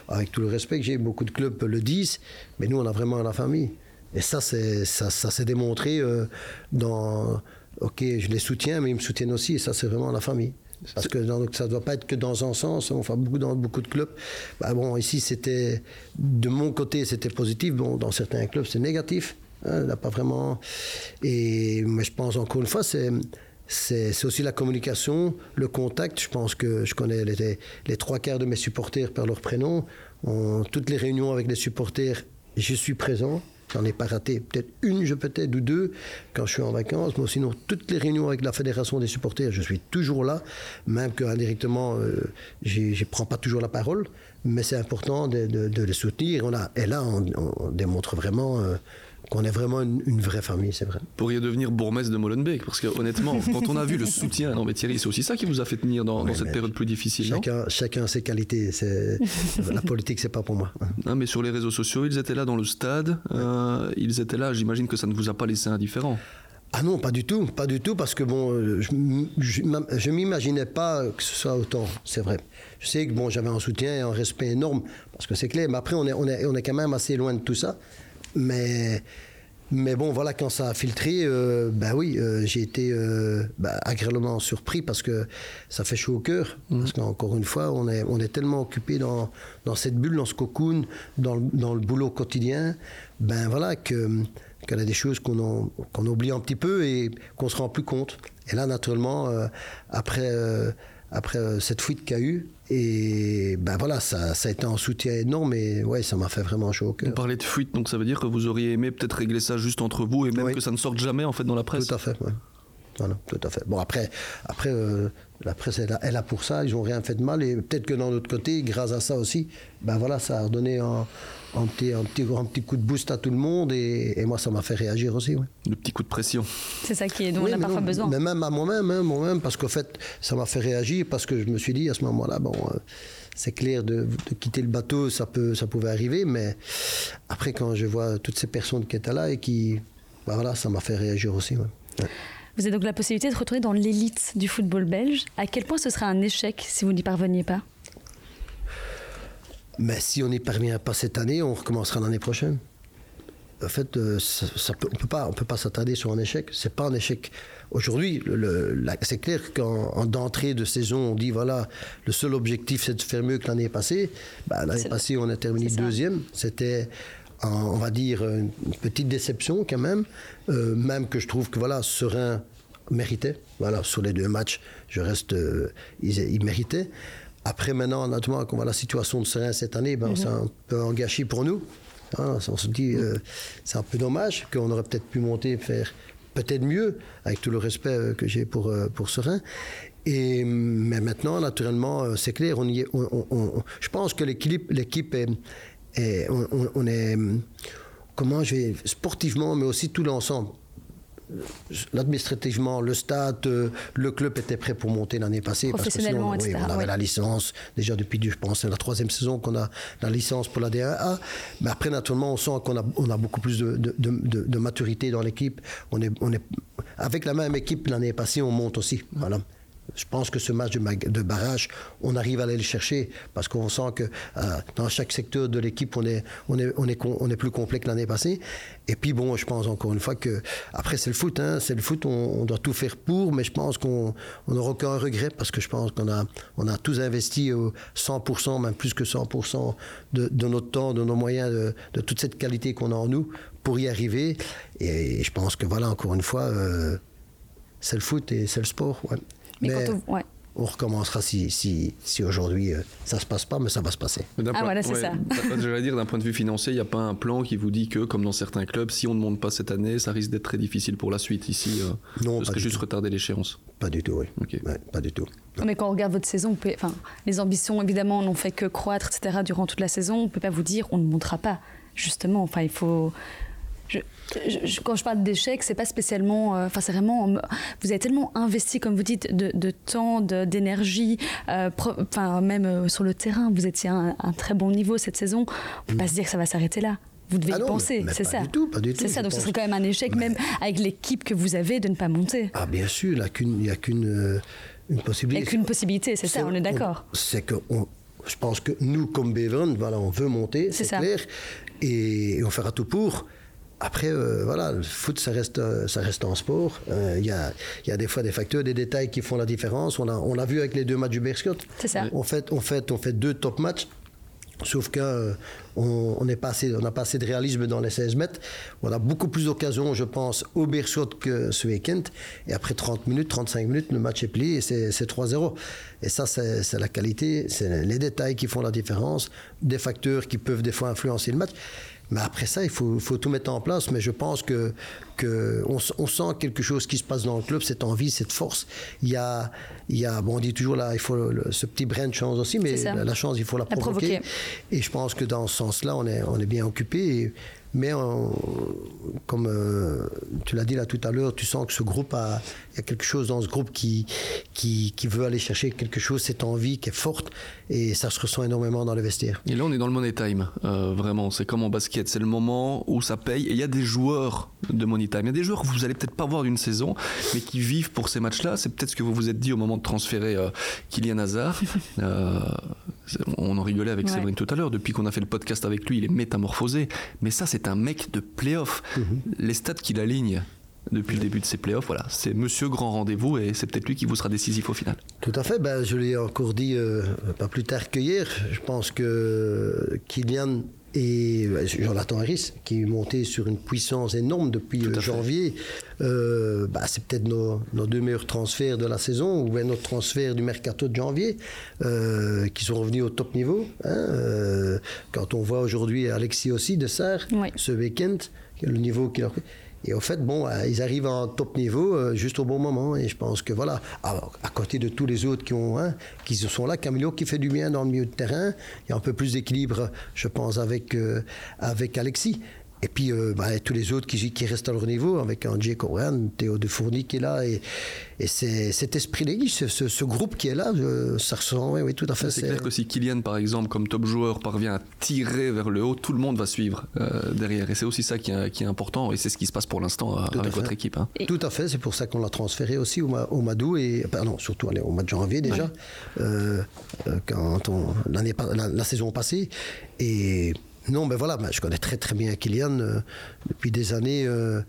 avec tout le respect que j'ai, beaucoup de clubs le disent, mais nous, on a vraiment la famille. Et ça, c'est, ça, ça s'est démontré euh, dans. Ok, je les soutiens, mais ils me soutiennent aussi. Et ça, c'est vraiment la famille. Parce que ça ne doit pas être que dans un sens. On fait beaucoup dans beaucoup de clubs. Bah bon, ici, c'était. De mon côté, c'était positif. Bon, dans certains clubs, c'est négatif. Hein, là, pas vraiment. Et, mais je pense, encore une fois, c'est. C'est aussi la communication, le contact. Je pense que je connais les, les trois quarts de mes supporters par leur prénom. En, toutes les réunions avec les supporters, je suis présent. J'en ai pas raté peut-être une, je peut-être, ou deux quand je suis en vacances. Mais sinon, toutes les réunions avec la fédération des supporters, je suis toujours là, même qu'indirectement, euh, je prends pas toujours la parole. Mais c'est important de, les soutenir. Et là, on, on démontre vraiment. Euh, qu'on est vraiment une, une, vraie famille, c'est vrai. Vous pourriez devenir bourgmestre de Molenbeek, parce que honnêtement, quand on a vu le soutien, non mais Thierry, c'est aussi ça qui vous a fait tenir dans, oui, dans cette période plus difficile. Chacun, chacun a ses qualités. la politique, c'est pas pour moi. Non, mais sur les réseaux sociaux, ils étaient là dans le stade, euh, ils étaient là. J'imagine que ça ne vous a pas laissé indifférent. Ah non, pas du tout, pas du tout, parce que bon, je, je, je m'imaginais pas que ce soit autant, c'est vrai. Je sais que bon, j'avais un soutien et un respect énorme, parce que c'est clair, mais après, on est, on, est, on est quand même assez loin de tout ça. Mais, mais bon, voilà, quand ça a filtré, euh, ben oui, euh, j'ai été euh, ben, agréablement surpris parce que ça fait chaud au cœur. Mmh. Parce qu'encore une fois, on est, on est tellement occupé dans, dans cette bulle, dans ce cocoon, dans le, dans le boulot quotidien, ben voilà, que qu'il y a des choses qu'on qu oublie un petit peu et qu'on se rend plus compte. Et là, naturellement, euh, après, euh, après euh, cette fuite qu'il y a eu, et ben voilà, ça, ça, a été un soutien énorme et ouais, ça m'a fait vraiment chaud au cœur. Vous parlez de fuite, donc ça veut dire que vous auriez aimé peut-être régler ça juste entre vous et même oui. que ça ne sorte jamais en fait dans la presse Tout à fait, ouais. Voilà, tout à fait. Bon, après, après euh, la presse est là, est là, pour ça, ils n'ont rien fait de mal, et peut-être que d'un autre côté, grâce à ça aussi, ben voilà, ça a redonné un, un, petit, un, petit, un petit coup de boost à tout le monde, et, et moi, ça m'a fait réagir aussi. Ouais. Le petit coup de pression. C'est ça qui est, dont oui, on a parfois non, besoin. Mais même à moi-même, hein, moi-même, parce qu'en fait, ça m'a fait réagir, parce que je me suis dit à ce moment-là, bon. Euh, c'est clair, de, de, quitter le bateau, ça, peut, ça pouvait arriver, mais après, quand je vois toutes ces personnes qui étaient là et qui. Ben voilà, ça m'a fait réagir aussi. Ouais. Ouais. Vous avez donc la possibilité de retourner dans l'élite du football belge. À quel point ce serait un échec si vous n'y parveniez pas? Mais si on n'y parvient pas cette année, on recommencera l'année prochaine. En fait, euh, ça, ça peut, on peut pas, on peut pas s'attarder sur un échec. C'est pas un échec. Aujourd'hui, c'est clair qu'en d'entrée de saison, on dit voilà, le seul objectif c'est de faire mieux que l'année passée. Bah, l'année passée, on a terminé deuxième. C'était on va dire, une petite déception quand même, euh, même que je trouve que voilà, Serein méritait. Voilà, sur les deux matchs, je reste, euh, ils, méritaient. Après, maintenant, honnêtement, quand on voit la situation de Serein cette année, ben, c'est un peu un pour nous. Hein, on se dit, euh, c'est un peu dommage qu'on aurait peut-être pu monter, faire peut-être mieux, avec tout le respect que j'ai pour, pour Serein. Et, mais maintenant, naturellement, c'est clair, on y on, je pense que l'équipe est et on, on, on, est, comment je vais, sportivement, mais aussi tout l'ensemble. Administrativement, le stade, le club était prêt pour monter l'année passée. Professionnellement, parce que sinon, oui, on avait la licence, déjà depuis, je pense, la troisième saison qu'on a la licence pour la D1A. Mais après, naturellement, on sent qu'on a, on a beaucoup plus de, de, de, de maturité dans l'équipe. On est, on est, avec la même équipe l'année passée, on monte aussi. Voilà. Je pense que ce match de, barrage, on arrive à aller le chercher parce qu'on sent que euh, dans chaque secteur de l'équipe, on est, plus complet que l'année passée. Et puis bon, je pense encore une fois que après c'est le foot, hein, c'est le foot, on, doit tout faire pour, mais je pense qu'on n'aura aucun regret parce que je pense qu'on a, tous investi au 100%, même plus que 100% de, notre temps, de nos moyens, de, toute cette qualité qu'on a en nous pour y arriver. Et, et, je pense que voilà, encore une fois, euh, c'est le foot et c'est le sport. Ouais. Mais, mais on, ouais. on, recommencera si, si, si aujourd'hui euh, ça se passe pas, mais ça va se passer. Ah point, voilà, c'est ouais, ça. J'allais dire d'un point de vue financier, il n'y a pas un plan qui vous dit que, comme dans certains clubs, si on ne monte pas cette année, ça risque d'être très difficile pour la suite. Ici, euh, non, ce serait juste tout. retarder l'échéance. Pas du tout, oui. Okay. Ouais, pas du tout. Non. Mais quand on regarde votre saison, pouvez, les ambitions évidemment n'ont fait que croître, etc. Durant toute la saison, on ne peut pas vous dire on ne montera pas. Justement, enfin, il faut je, je, quand je parle d'échec, c'est pas spécialement. Enfin, euh, c'est vraiment. Vous avez tellement investi, comme vous dites, de, de temps, d'énergie, enfin, euh, même euh, sur le terrain. Vous étiez à un, un, très bon niveau cette saison. On peut mmh. pas se dire que ça va s'arrêter là. Vous devez ah y non, penser, c'est ça. C'est ça, donc ce serait quand même un échec, mais... même avec l'équipe que vous avez, de ne pas monter. Ah, bien sûr, il n'y a qu'une euh, une possibilité. Il n'y a qu'une possibilité, c'est ça, on est d'accord. C'est que. On, je pense que nous, comme Beveren, voilà, on veut monter, c'est clair, et, et on fera tout pour. Après, euh, voilà, le foot, ça reste, euh, ça reste un sport. Euh, Il y, a, y a des fois des facteurs, des détails qui font la différence. On l'a on vu avec les deux matchs du Berscott. C'est ça. On fait, on, fait, on fait deux top matchs. Sauf qu'on euh, on pas n'a pas assez de réalisme dans les 16 mètres. On a beaucoup plus d'occasions, je pense, au Beerschot que ce week-end. Et après 30 minutes, 35 minutes, le match est plié et c'est c'est 3-0. Et ça, c'est la qualité, c'est les détails qui font la différence, des facteurs qui peuvent des fois influencer le match. Mais après ça, il faut, faut tout mettre en place. Mais je pense que, que on, sent quelque chose qui se passe dans le club, cette envie, cette force. Il y a, il y a bon, on dit toujours là, il faut le- ce petit brin de chance aussi, mais la, la chance, il faut la La provoquer. provoquer. Et je pense que dans ce sens-là, on est, on est bien occupé. Et- mais on- comme euh, tu l'as dit là tout à l'heure, tu sens que ce groupe a, il y a quelque chose dans ce groupe qui, qui, qui veut aller chercher quelque chose, cette envie qui est forte, et ça se ressent énormément dans le vestiaire. Et là, on est dans le money time, euh, vraiment. C'est comme en basket, c'est le moment où ça paye. Et il y a des joueurs de money time. Il y a des joueurs que vous allez peut-être pas voir d'une saison, mais qui vivent pour ces matchs-là. C'est peut-être ce que vous vous êtes dit au moment de transférer euh, Kylian Hazard. On en rigolait avec Ouais. Séverine tout à l'heure. Depuis qu'on a fait le podcast avec lui, il est métamorphosé. Mais ça, c'est un mec de playoff. Les stats qu'il aligne depuis le début de ses playoffs, voilà, c'est monsieur grand rendez-vous et c'est peut-être lui qui vous sera décisif au final. Tout à fait. Ben, je l'ai encore dit euh, pas plus tard que hier. Je pense que Kylian et euh, Jonathan Harris, qui est monté sur une puissance énorme depuis euh, janvier, euh, bah, c'est peut-être nos, nos deux meilleurs transferts de la saison, ou bien notre transfert du mercato de janvier, euh, qui sont revenus au top niveau. hein. Euh, quand on voit aujourd'hui Alexis aussi de Sarre, Oui. ce week-end, le niveau qu'il a pris. Et au fait, bon, euh, ils arrivent en top niveau euh, juste au bon moment. Et je pense que voilà, à, côté de tous les autres qui ont, hein, sont là, Camilo qui fait du bien dans le milieu de terrain. Il y a un peu plus d'équilibre, je pense, avec, euh, avec Alexis. Et puis euh, bah, tous les autres qui, qui restent à leur niveau, avec André Coran, Théo de Fourny qui est là. Et, et c'est cet esprit d'équipe, ce, ce- ce groupe qui est là, euh, ça ressent, oui, oui, tout à fait. C'est clair que si Kylian, par exemple, comme top joueur, parvient à tirer vers le haut, tout le monde va suivre euh, derrière. Et c'est aussi ça qui est, qui est important, et c'est ce qui se passe pour l'instant avec votre équipe. hein. Et- Tout à fait, c'est pour ça qu'on l'a transféré aussi au, d'août et pardon, surtout allez, au mois de janvier déjà, euh, euh, quand on, la saison passée. Et non, ben voilà, ben, je connais très très bien Kylian euh, depuis des années. euh,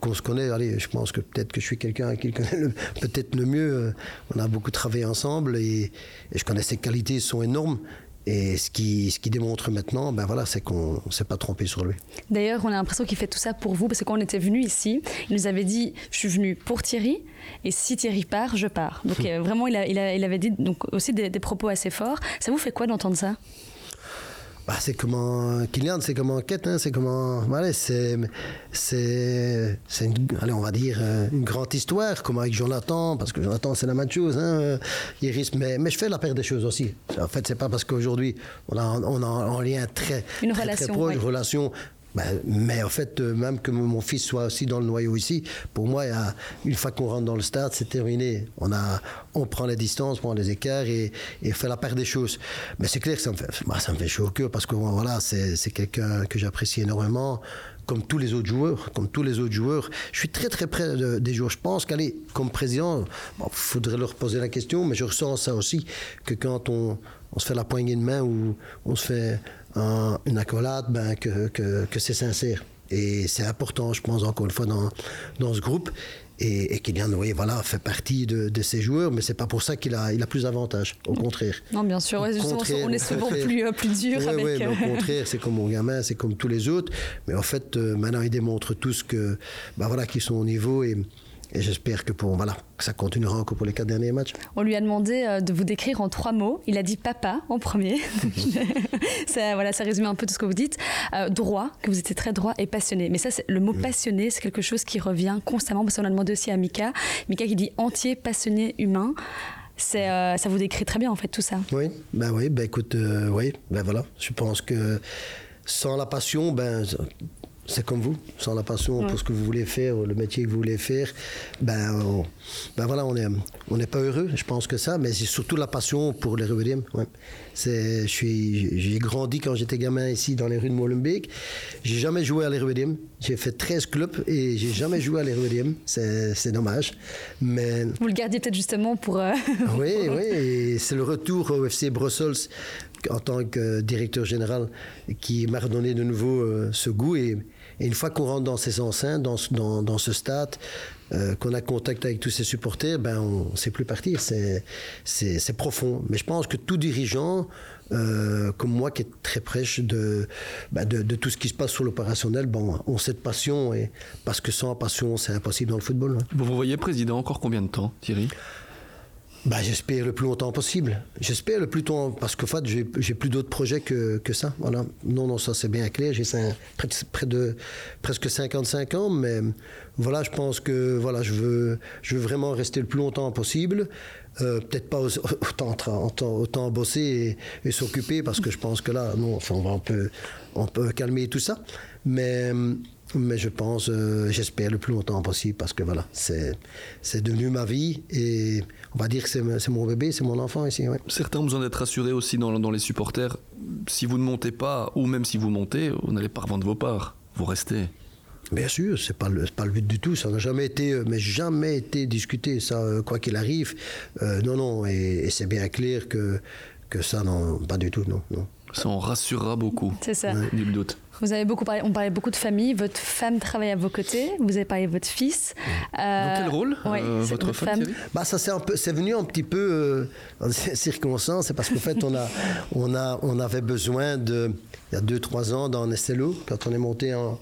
qu'on se connaît, allez, je pense que peut-être que je suis quelqu'un qui le connaît peut-être le mieux. euh, on a beaucoup travaillé ensemble et, et je connais ses qualités sont énormes. Et ce qui, ce qui démontre maintenant, ben voilà, c'est qu'on ne s'est pas trompé sur lui. D'ailleurs, on a l'impression qu'il fait tout ça pour vous, parce que quand on était venu ici, il nous avait dit Je suis venu pour Thierry, et si Thierry part, je pars. Donc, euh, vraiment, il, a- il, a- il avait dit donc, aussi des, des propos assez forts. Ça vous fait quoi d'entendre ça? Bah, c'est comment Kylian, c'est comme enquête, hein, c'est comment voilà, c'est c'est c'est une, allez, on va dire euh, une grande histoire comme avec Jonathan parce que Jonathan c'est la même chose hein, euh, Iris mais mais je fais la paire des choses aussi. En fait, c'est pas parce qu'aujourd'hui on a on a un lien très Une très, relation, très proche, oui. relation ben, mais en fait, euh, même que mon fils soit aussi dans le noyau ici, pour moi, une fois qu'on rentre dans le stade, c'est terminé. On, a, on prend les distances, on prend les écarts et, et fait la part des choses. Mais c'est clair que ça me fait, ça me fait chaud au cœur parce que voilà, c'est quelqu'un que j'apprécie énormément. Comme tous les autres joueurs, comme tous les autres joueurs, je suis très très près de- des joueurs. Je pense qu'aller comme président, il faudrait leur poser la question, mais je ressens ça aussi que quand on, on se fait la poignée de main ou on se fait un- une accolade, ben, que, que, que c'est sincère. Et c'est important, je pense, encore une fois, dans, dans ce groupe. Et, et Kylian, oui, voilà, fait partie de, de ces joueurs, mais c'est pas pour ça qu'il a, il a plus d'avantages. Au contraire. Non, bien sûr, ouais, Au contraire, on est au souvent plus, euh, plus dur Ouais, avec. ouais, mais euh, au contraire, c'est comme mon gamin, c'est comme tous les autres. Mais en fait, euh, maintenant, ils démontrent tous que, bah voilà, qu'ils sont au niveau et, et j'espère que pour, voilà, ça continuera encore pour les quatre derniers matchs. On lui a demandé euh, de vous décrire en trois mots. Il a dit papa en premier. ça, voilà, ça résume un peu tout ce que vous dites. Euh, droit, que vous étiez très droit et passionné. Mais ça, le mot passionné, c'est quelque chose qui revient constamment. Parce qu'on a demandé aussi à Mika. Mika qui dit entier, passionné, humain. Euh, ça vous décrit très bien en fait tout ça. Oui, ben oui, ben écoute, euh, oui, ben voilà. Je pense que sans la passion, ben c'est comme vous, sans la passion pour ce que vous voulez faire, le métier que vous voulez faire, ben, on- ben voilà, on est, on n'est pas heureux. Je pense que ça, mais c'est surtout la passion pour les Rubidium. Ouais. C'est, j'ai grandi quand j'étais gamin ici dans les rues de Molenbeek. J'ai jamais joué à l'Héroïdium. J'ai fait 13 clubs et j'ai jamais joué à l'Héroïdium. C'est, c'est dommage, mais Vous le gardiez peut-être justement pour. euh, oui, oui, c'est le retour au FC Brussels en tant que directeur général qui m'a redonné de nouveau euh, ce goût et, une fois qu'on rentre dans ces enceintes, dans, ce- stade, euh, qu'on a contact avec tous ces supporters, ben on sait plus partir. C'est, profond. Mais je pense que tout dirigeant, euh, comme moi qui est très prêche de, ben, de, tout ce qui se passe sur l'opérationnel, bon, ont cette passion. Et, parce que sans passion, c'est impossible dans le football. hein. Vous voyez président encore combien de temps, Thierry? Bah, j'espère le plus longtemps possible. J'espère le plus longtemps parce qu'en fait, j'ai, plus d'autres projets que, que ça. Voilà. Non, non, ça c'est bien clair. J'ai près, de, près de presque 55 ans, mais voilà, je pense que voilà, je veux, je veux vraiment rester le plus longtemps possible. Euh, peut-être pas autant, autant, autant bosser et, et s'occuper parce que je pense que là, non, enfin, on, va, on, peut, on peut calmer tout ça. Mais, mais je pense, euh, j'espère le plus longtemps possible parce que voilà, c'est, c'est devenu ma vie et on va dire que c'est, c'est mon bébé, c'est mon enfant ici. ouais. Certains ont besoin d'être rassurés aussi dans, dans les supporters. Si vous ne montez pas, ou même si vous montez, vous n'allez pas revendre vos parts. Vous restez. Bien sûr, c'est pas le, c'est pas le but du tout. Ça n'a jamais été, euh, mais jamais été discuté. Ça, euh, quoi qu'il arrive, Euh, non, non. Et, et c'est bien clair que que ça, non, pas du tout, non, non. Ça en rassurera beaucoup. C'est ça. Nul doute. Vous avez beaucoup parlé, on parlait beaucoup de famille. Votre femme travaille à vos côtés. Vous avez parlé de votre fils. Dans quel rôle, ouais, euh, c'est votre votre femme, Bah ça c'est un peu, c'est venu un petit peu euh, dans ces circonstances, c'est parce qu'en fait on a, on a, on avait besoin de, il y a deux trois ans dans Nestelo, quand on est monté en,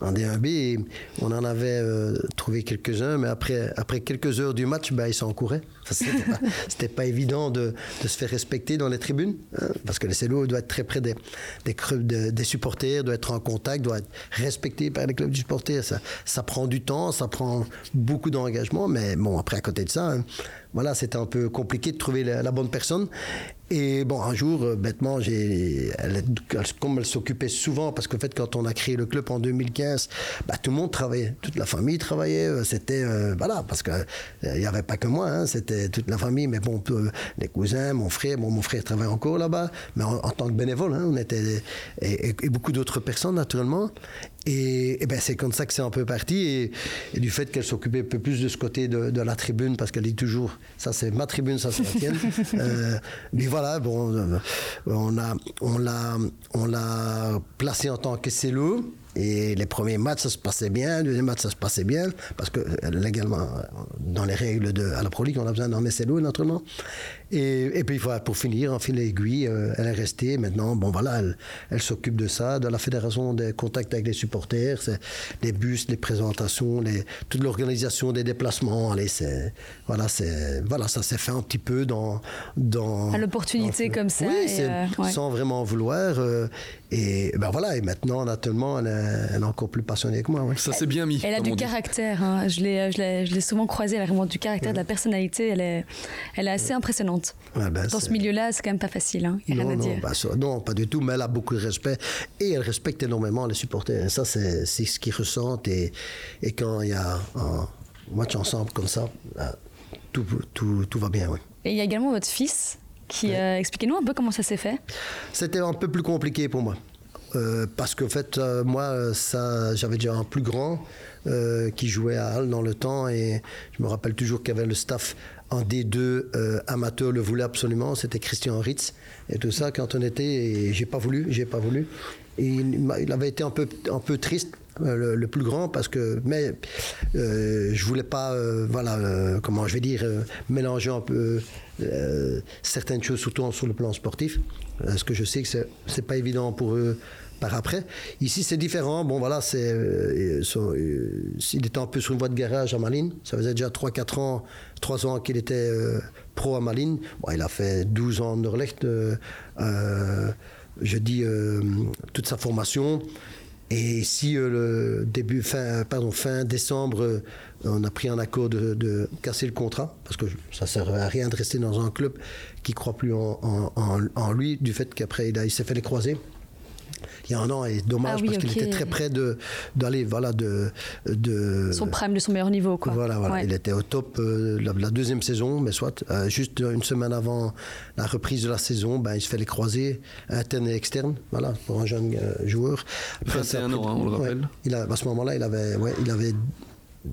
en D1B, et on en avait euh, trouvé quelques-uns, mais après, après quelques heures du match, bah, ils s'en couraient. C'était pas, c'était pas évident de, de se faire respecter dans les tribunes, hein, parce que Nestelo doit être très près des, des, des supporters, doit être en contact, doit être respecté par les clubs du supporter. Ça, ça prend du temps, ça prend beaucoup d'engagement, mais bon, après, à côté de ça, hein, voilà, c'était un peu compliqué de trouver la, bonne personne. Et bon, un jour, euh, bêtement, j'ai, comme elle s'occupait souvent, parce qu'en fait, quand on a créé le club en 2015, bah, tout le monde travaillait, toute la famille travaillait. euh, C'était, euh, voilà, parce qu'il n'y avait pas que moi, hein, c'était toute la famille, mais bon, les cousins, mon frère, bon, mon frère travaille encore là-bas, mais en, tant que bénévole, hein, on était, et beaucoup d'autres personnes, naturellement. Et, et ben, c'est comme ça que c'est un peu parti. Et, et du fait qu'elle s'occupait un peu plus de ce côté de, de la tribune, parce qu'elle dit toujours, ça c'est ma tribune, ça c'est la tienne. Euh, mais voilà, bon, euh, on a, on l'a, on l'a placé en tant que cello. Et les premiers matchs, ça se passait bien. Le deuxième match, ça se passait bien. Parce que euh, légalement, euh, dans les règles de à la Pro League, on a besoin d'un SLO, naturellement. Et, et puis, voilà, pour finir, en fil aiguille, euh, elle est restée. Maintenant, bon, voilà, elle, elle s'occupe de ça, de la fédération des contacts avec les supporters, les bus, les présentations, les, toute l'organisation des déplacements. Allez, c'est, voilà, c'est, voilà, ça s'est fait un petit peu dans. dans À l'opportunité comme ça, Oui, et, euh, ouais. sans vraiment vouloir. euh, et ben voilà, et maintenant, naturellement, elle est, elle est encore plus passionnée que moi. ouais. Ça s'est bien mis. Elle a du caractère. hein. Je l'ai, je l'ai, je l'ai souvent croisée. Elle a vraiment du caractère, de la personnalité. Elle est, elle est assez impressionnante. Ouais, ben, Dans ce milieu-là, c'est quand même pas facile. Hein. Il y a Non, rien à non, dire. ça- non, pas du tout, mais elle a beaucoup de respect et elle respecte énormément les supporters. Et ça, c'est ce qu'ils ressentent. Et, et quand il y a un match ensemble comme ça, là, tout, tout, tout va bien. oui. Et il y a également votre fils. Qui, euh, expliquez-nous un peu comment ça s'est fait. C'était un peu plus compliqué pour moi. Euh, parce qu'en fait, euh, moi, ça, j'avais déjà un plus grand euh, qui jouait à Halle dans le temps et je me rappelle toujours qu'il y avait le staff en D2 euh, amateur le voulait absolument, c'était Christian Ritz et tout ça quand on était j'ai pas voulu, j'ai pas voulu. Il, avait été un peu, un peu triste. euh, Le, plus grand parce que mais euh, je voulais pas euh, voilà comment je vais dire mélanger un peu certaines choses surtout sur le plan sportif parce que je sais que c'est pas évident pour eux Ici, c'est différent. Bon, voilà, euh, euh, il était un peu sur une voie de garage à Malines. Ça faisait déjà 3-4 ans, 3 ans qu'il était euh, pro à Malines. Il a fait 12 ans en euh, je dis toute sa formation. Et ici, début, fin, pardon, fin décembre, on a pris un accord de, casser le contrat, parce que ça ne sert à rien de rester dans un club qui ne croit plus en, lui, du fait qu'après, il, il s'est fait les croiser. Il y a un an, et dommage, Ah oui, parce qu'il était très près de, d'aller, voilà, de... de Son prime de son meilleur niveau, quoi. voilà, voilà. Ouais. Il était au top euh, la, la deuxième saison, mais soit, euh, juste une semaine avant la reprise de la saison, ben, il se fait les croisés, interne et externe, voilà, pour un jeune euh, joueur. 21 ça a ans, hein, on le ouais. rappelle. il a, à ce moment-là, il avait, ouais, il avait,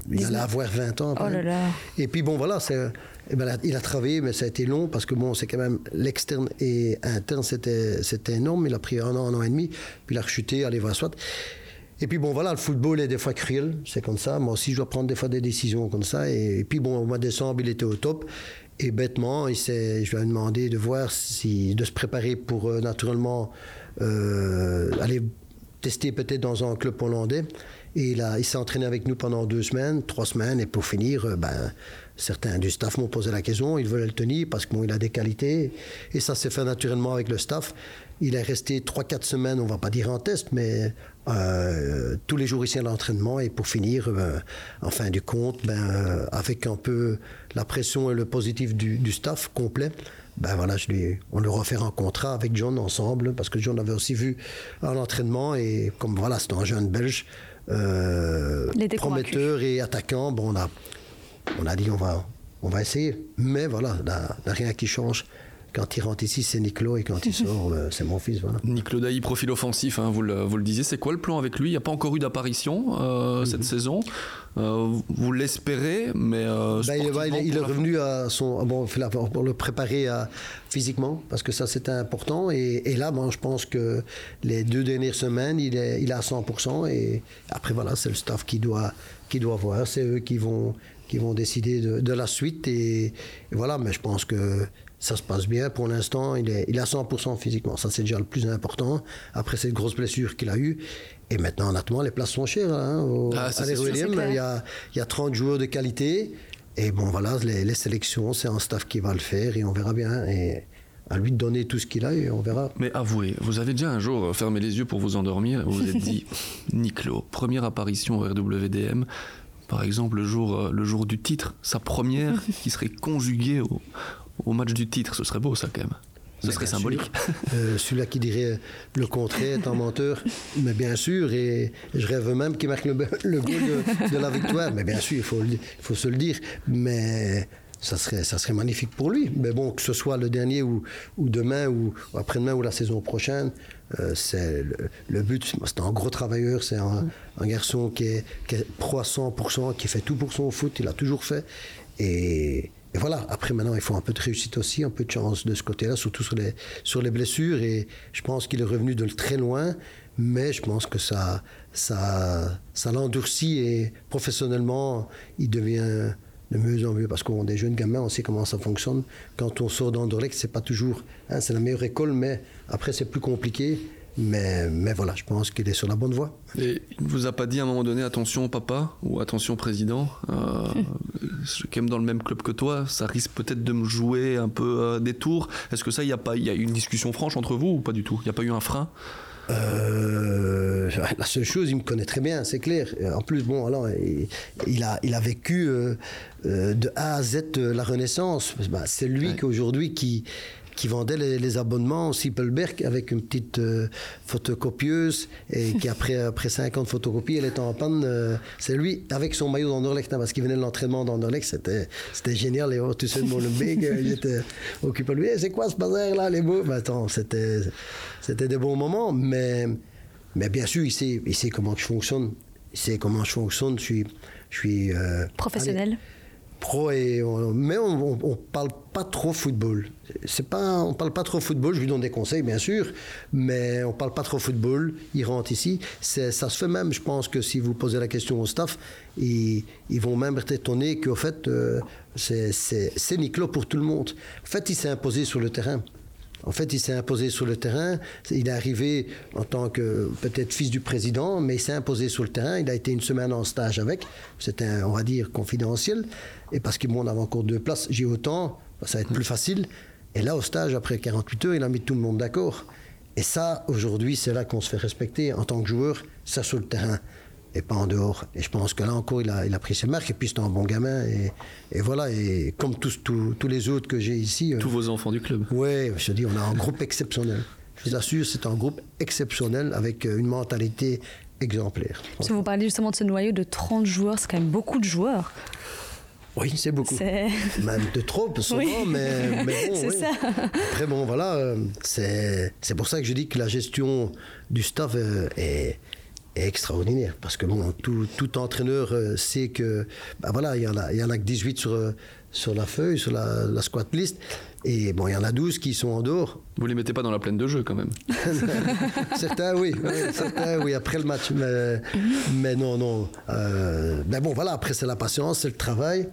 il allait avoir 20 ans. Oh là là. Et puis bon, voilà, c'est, eh ben, il a travaillé, mais ça a été long parce que bon, c'est quand même l'externe et interne, c'était, c'était énorme. Il a pris un an, un an et demi, puis il a rechuté, allez voir soit. Et puis bon, voilà, le football est des fois cruel, c'est comme ça. Moi aussi, je dois prendre des fois des décisions comme ça. Et, puis bon, au mois de décembre, il était au top. Et bêtement, il je lui ai demandé de voir si, de se préparer pour euh, naturellement euh, aller tester peut-être dans un club hollandais. Et il, il s'est entraîné avec nous pendant deux semaines, trois semaines. Et pour finir, euh, ben, certains du staff m'ont posé la question. Ils veulent le tenir parce qu'il bon, a des qualités. Et ça s'est fait naturellement avec le staff. Il est resté 3-4 semaines, on va pas dire en test, mais euh, tous les jours ici à l'entraînement. Et pour finir, euh, en fin du compte, ben, euh, avec un peu la pression et le positif du, staff complet, ben voilà, je lui, on leur a fait un contrat avec John ensemble, parce que John avait aussi vu à l'entraînement. Et comme voilà, c'est un jeune belge, prometteur et attaquant, bon, on a, on a dit on va, on va essayer. Mais voilà, il n'y a rien qui change quand il rentre ici, c'est Niclo et quand il sort, euh, c'est mon fils. Voilà. Niclo Daï, profil offensif, hein, vous, le, vous, le, disiez. C'est quoi le plan avec lui? Il n'y a pas encore eu d'apparition euh, cette mhm. saison. Euh, vous l'espérez, mais. Ben, il, est revenu à son. Bon, pour le préparer physiquement, parce que ça c'était important. Et, là, bon, je pense que les deux dernières semaines, il est, il est à 100%. Et après, voilà, c'est le staff qui doit, qui doit voir. C'est eux qui vont, qui vont décider de, la suite. et, voilà, mais je pense que ça se passe bien. Pour l'instant, il est, il à 100% physiquement. Ça, c'est déjà le plus important. Après cette grosse blessure qu'il a eue. Et maintenant, honnêtement, les places sont chères. Hein, ah, à William, il y, a, il y a 30 joueurs de qualité. Et bon, voilà, les, sélections, c'est un staff qui va le faire et on verra bien. Et à lui de donner tout ce qu'il a et on verra. Mais avouez, vous avez déjà un jour fermé les yeux pour vous endormir, vous vous êtes dit, Niclo, première apparition au RWDM, par exemple le jour, le jour du titre, sa première qui serait conjuguée au, au match du titre. Ce serait beau, ça, quand même. Ce serait symbolique. Euh, celui-là qui dirait le contraire est un menteur, mais bien sûr, et je rêve même qu'il marque le, goal de, la victoire. Mais bien sûr, il faut, il faut se le dire. Mais ça serait, ça serait magnifique pour lui. Mais bon, que ce soit le dernier ou, ou demain ou, après-demain ou la saison prochaine, euh, c'est le, but. C'est un gros travailleur, c'est un, garçon qui est, qui est pro à 100%, qui fait tout pour son foot, il a toujours fait. Et et voilà, après maintenant, il faut un peu de réussite aussi, un peu de chance de ce côté-là, surtout sur les, sur les blessures. Et je pense qu'il est revenu de très loin, mais je pense que ça, ça, ça l'endurcit et professionnellement, il devient de mieux en mieux parce qu'on est des jeunes gamins, on sait comment ça fonctionne. Quand on sort d'Anderlecht, c'est pas toujours, hein, c'est la meilleure école, mais après c'est plus compliqué. Mais, mais voilà, je pense qu'il est sur la bonne voie. Et il ne vous a pas dit à un moment donné, attention papa ou attention président, euh, je suis quand même dans le même club que toi, ça risque peut-être de me jouer un peu euh, des tours. Est-ce que ça, il y a pas, il y a une discussion franche entre vous ou pas du tout? Il n'y a pas eu un frein? Euh, la seule chose, il me connaît très bien, c'est clair. En plus, bon, alors, il, a, il a vécu de A à Z la Renaissance. Bah, c'est lui qu'aujourd'hui qui, qui vendait les, abonnements au Sippelberg avec une petite euh, photocopieuse et qui après, après 50 photocopies, elle était en panne. Euh, c'est lui avec son maillot d'Anderlecht, hein, parce qu'il venait de l'entraînement d'Anderlecht, c'était, c'était génial. Et oh, tu sais, mon big, j'étais occupé lui. c'est quoi ce bazar là, les beaux? Ben, attends, c'était, c'était des bons moments, mais, mais bien sûr, il sait, il sait comment je fonctionne. Il sait comment je fonctionne. Je suis. Je suis euh, Professionnel pro et mais on, on, parle pas trop football. C'est pas, on parle pas trop football. Je lui donne des conseils bien sûr, mais on parle pas trop football. Il rentre ici, ça se fait même. Je pense que si vous posez la question au staff, ils, ils vont même être étonnés qu'au fait euh, c'est Niclo pour tout le monde. En fait, il s'est imposé sur le terrain. En fait, il s'est imposé sur le terrain. Il est arrivé en tant que peut-être fils du président, mais il s'est imposé sur le terrain. Il a été une semaine en stage avec. C'était, on va dire, confidentiel. Et parce qu'il m'en avait encore deux places, j'ai autant, ça va être plus facile. Et là, au stage, après 48 heures, il a mis tout le monde d'accord. Et ça, aujourd'hui, c'est là qu'on se fait respecter en tant que joueur, ça sur le terrain et pas en dehors. Et je pense que là encore, il a, il a pris ses marques. Et puis, c'est un bon gamin. Et, et, voilà. Et comme tous, tous, tous les autres que j'ai ici. Euh, tous vos enfants du club. Oui, je te dis, on a un groupe exceptionnel. Je vous assure, c'est un groupe exceptionnel avec euh, une mentalité exemplaire. Si vous parlez justement de ce noyau de 30 joueurs, c'est quand même beaucoup de joueurs. Oui, c'est beaucoup. Même de trop, souvent, mais, mais bon. c'est ça. Après, bon, voilà, euh, c'est pour ça que je dis que la gestion du staff est est extraordinaire. Parce que bon, tout, tout entraîneur euh, sait que, ben voilà, il y, en a, il y en a que 18 sur, euh, sur la feuille, sur la, la squat list. Et bon, il y en a 12 qui sont en dehors. Vous les mettez pas dans la plaine de jeu quand même certains, oui, certains, oui, après le match. Mais, mais non, non. Euh, mais bon, voilà, après, c'est la patience, c'est le travail.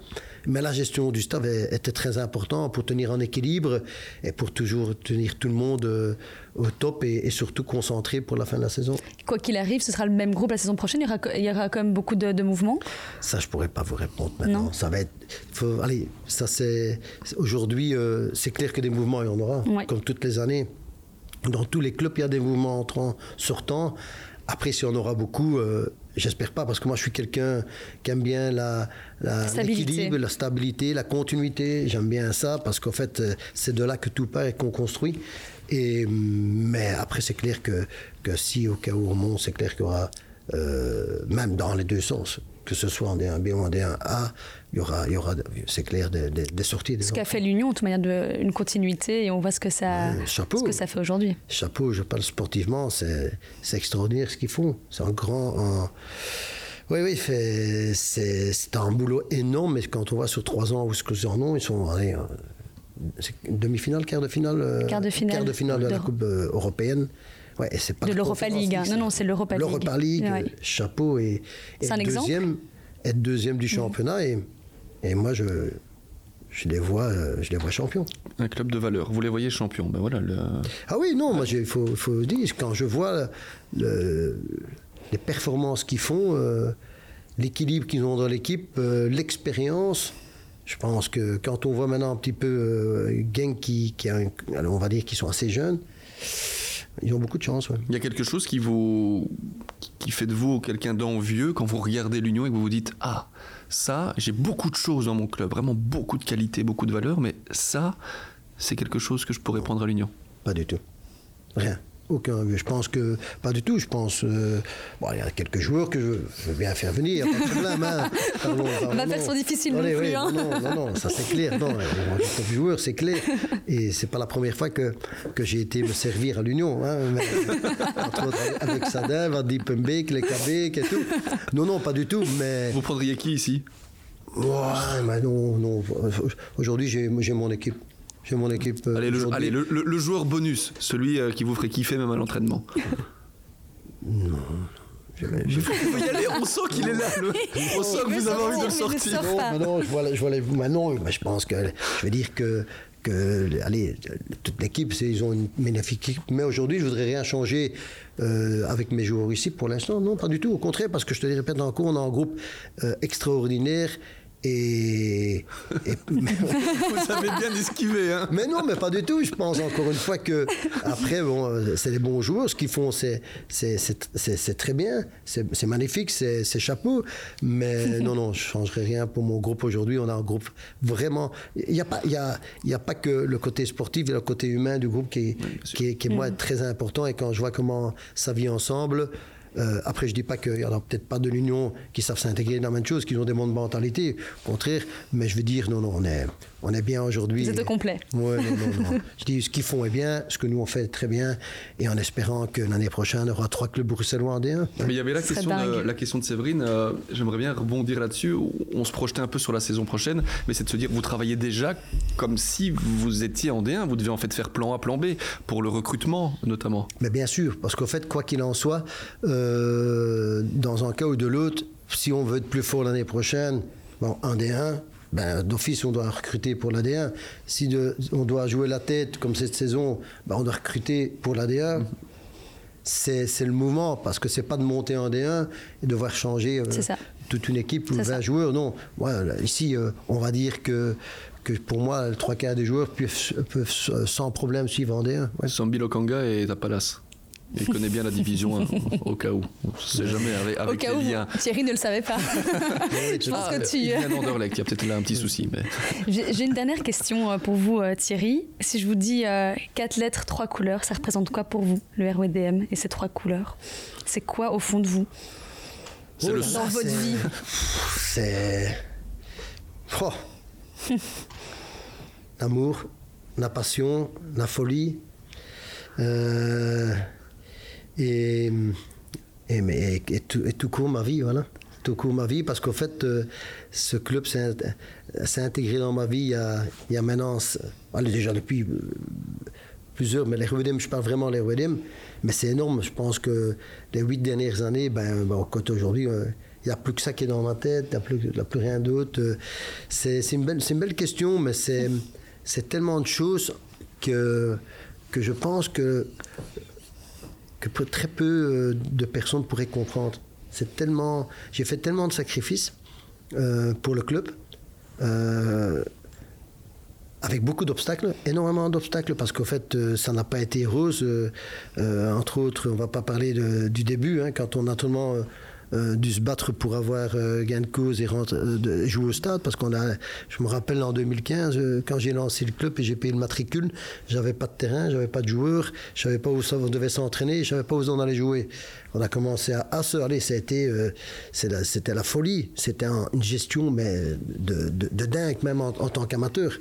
Mais la gestion du staff était très importante pour tenir en équilibre et pour toujours tenir tout le monde euh, au top et, surtout concentré pour la fin de la saison. Quoi qu'il arrive, ce sera le même groupe la saison prochaine. Il y aura, il y aura quand même beaucoup de, mouvements. Ça, je pourrais pas vous répondre maintenant. Ça va être. Faut, allez, ça c'est. Aujourd'hui, euh, c'est clair que des mouvements il y en aura, comme toutes les années. Dans tous les clubs, il y a des mouvements entrants, sortants. Après, si on aura beaucoup, euh, j'espère pas, parce que moi, je suis quelqu'un qui aime bien la, l'équilibre, la stabilité, la continuité. J'aime bien ça, parce qu'en fait, euh, c'est de là que tout part et qu'on construit. Et, mais après, c'est clair que, que si au cas où on monte, c'est clair qu'il y aura, euh, même dans les deux sens, que ce soit en D1B ou en D1A, il y aura, il y aura c'est clair, des, des, sorties. Des ce qu'a fait l'Union, de toute manière, de, une continuité, et on voit ce que ça, ce que ça fait aujourd'hui. Chapeau, je parle sportivement, c'est, extraordinaire ce qu'ils font. C'est un grand. Oui, oui, c'est, un boulot énorme, mais quand on voit sur trois ans où ce qu'ils en ont, ils sont. Allez, euh, demi-finale, quart de finale, euh, quart de finale, quart de, finale de la Coupe euh, européenne. Ouais, c'est pas de l'Europa League. Hein. Non, non, c'est l'Europa League. L'Europa League, chapeau. Et, et deuxième, être deuxième du championnat. Et, et moi, je, je les vois, euh, je les vois champions. Un club de valeur. Vous les voyez champions. Ben voilà. Le... Ah oui, non, moi, il faut, faut dire, quand je vois le, les performances qu'ils font, euh, l'équilibre qu'ils ont dans l'équipe, euh, l'expérience. Je pense que quand on voit maintenant un petit peu euh, Gang qui, qui a on va dire qu'ils sont assez jeunes, ils ont beaucoup de chance. Il y a quelque chose qui vous qui fait de vous quelqu'un d'envieux quand vous regardez l'Union et que vous vous dites ah ça j'ai beaucoup de choses dans mon club, vraiment beaucoup de qualités, beaucoup de valeurs, mais ça c'est quelque chose que je pourrais prendre à l'Union. Pas du tout. Rien. Aucun. Je pense que pas du tout. Je pense. Euh, bon, il y a quelques joueurs que je, veux bien faire venir. Pas de problème. Hein. Va faire son difficile non plus. Hein. Non, non, non, ça c'est clair. Non, les joueurs, c'est clair. Et c'est pas la première fois que, que j'ai été me servir à l'Union. Hein, entre autres avec Sadin, Vadi Pembek, les Kabek et tout. Non, non, pas du tout. Mais vous prendriez qui ici? Ouais, mais non, non. Aujourd'hui, j'ai mon équipe. J'ai mon équipe. Euh, allez, le, joueur bonus, celui euh, qui vous ferait kiffer même à l'entraînement. non. Je vais, y aller, on sent qu'il est là. on sent que vous avez envie de le sortir. Non, non, je vois, je vois les, maintenant, je pense que je veux dire que que allez, toute l'équipe, ils ont une magnifique équipe. Mais aujourd'hui, je voudrais rien changer euh, avec mes joueurs ici pour l'instant. Non, pas du tout. Au contraire, parce que je te le répète encore, on a un groupe extraordinaire et, vous avez bien esquivé, hein Mais non, mais pas du tout. Je pense encore une fois que après, bon, c'est des bons joueurs. Ce qu'ils font, c'est c'est très bien, c'est magnifique, c'est chapeau. Mais non, non, je changerai rien pour mon groupe aujourd'hui. On a un groupe vraiment. Il n'y a pas, il y a, il y a pas que le côté sportif, il y a le côté humain du groupe qui est, qui qui est moi très important. Et quand je vois comment ça vit ensemble. Euh, après, je dis pas qu'il y en a peut-être pas de l'Union qui savent s'intégrer dans la même chose, qui ont des mondes de mentalité, au contraire, mais je veux dire, non, non, on est, on est bien aujourd'hui. Vous êtes au complet. Oui, non, non, non. je dis, ce qu'ils font est bien, ce que nous on fait très bien, et en espérant que l'année prochaine, on aura trois clubs bruxellois en D1. Mais il y avait la, question de, la question de Séverine, euh, j'aimerais bien rebondir là-dessus, on se projetait un peu sur la saison prochaine, mais c'est de se dire, vous travaillez déjà comme si vous étiez en D1, vous devez en fait faire plan A, plan B, pour le recrutement notamment. Mais bien sûr, parce qu'en fait, quoi qu'il en soit, euh, dans un cas ou de l'autre, si on veut être plus fort l'année prochaine, bon, en D1, ben, d'office, on doit recruter pour l'AD1. Si on doit jouer la tête comme cette saison, ben, on doit recruter pour l'AD1. C'est le mouvement, parce que c'est pas de monter en D1 et devoir changer euh, toute une équipe ou 20 joueurs. Non, ici, euh, on va dire que, que pour moi, le trois quarts des joueurs peuvent, peuvent sans problème suivre en D1. Ouais. Sambi Lokanga et Tapalas. Il connaît bien la division hein, au cas où. On ne sait jamais avec, avec au cas où, Thierry ne le savait pas. Je pense que tu... Il vient d'Anderlecht, il y a peut-être là un petit souci. Mais... J'ai une dernière question euh, pour vous, euh, Thierry. Si je vous dis euh, quatre lettres, trois couleurs, ça représente quoi pour vous, le RWDM et ces trois couleurs? C'est quoi au fond de vous? Dans votre vie C'est... Oh. L'amour, la passion, la folie. Euh et, et, mais, et, tout, et, tout, court ma vie, voilà. tout court ma vie parce qu'en fait, euh, ce club s'est intégré dans ma vie il y a, il y a maintenant, allez, déjà depuis euh, plusieurs, mais les Ruedim, je parle vraiment les Ruedim, mais c'est énorme. Je pense que les huit dernières années, ben, ben aujourd'hui, euh, il n'y a plus que ça qui est dans ma tête, il n'y a, plus, plus rien d'autre. C'est une, belle, une belle question, mais c'est tellement de choses que, que je pense que, que très peu de personnes pourraient comprendre. C'est tellement, j'ai fait tellement de sacrifices euh, pour le club, euh, avec beaucoup d'obstacles, énormément d'obstacles, parce qu'au fait, euh, ça n'a pas été rose. entre autres, on ne va pas parler du début, hein, quand on a tellement euh, dû se battre pour avoir euh, gain de cause et euh, jouer au stade parce qu'on a je me rappelle en 2015 quand j'ai lancé le club et j'ai payé le matricule j'avais pas de terrain j'avais pas de joueurs je savais pas où ça devait s'entraîner je savais pas où on allait jouer. On a commencé à, se aller c'était c'était la folie. C'était une gestion mais de, dingue même en tant qu'amateur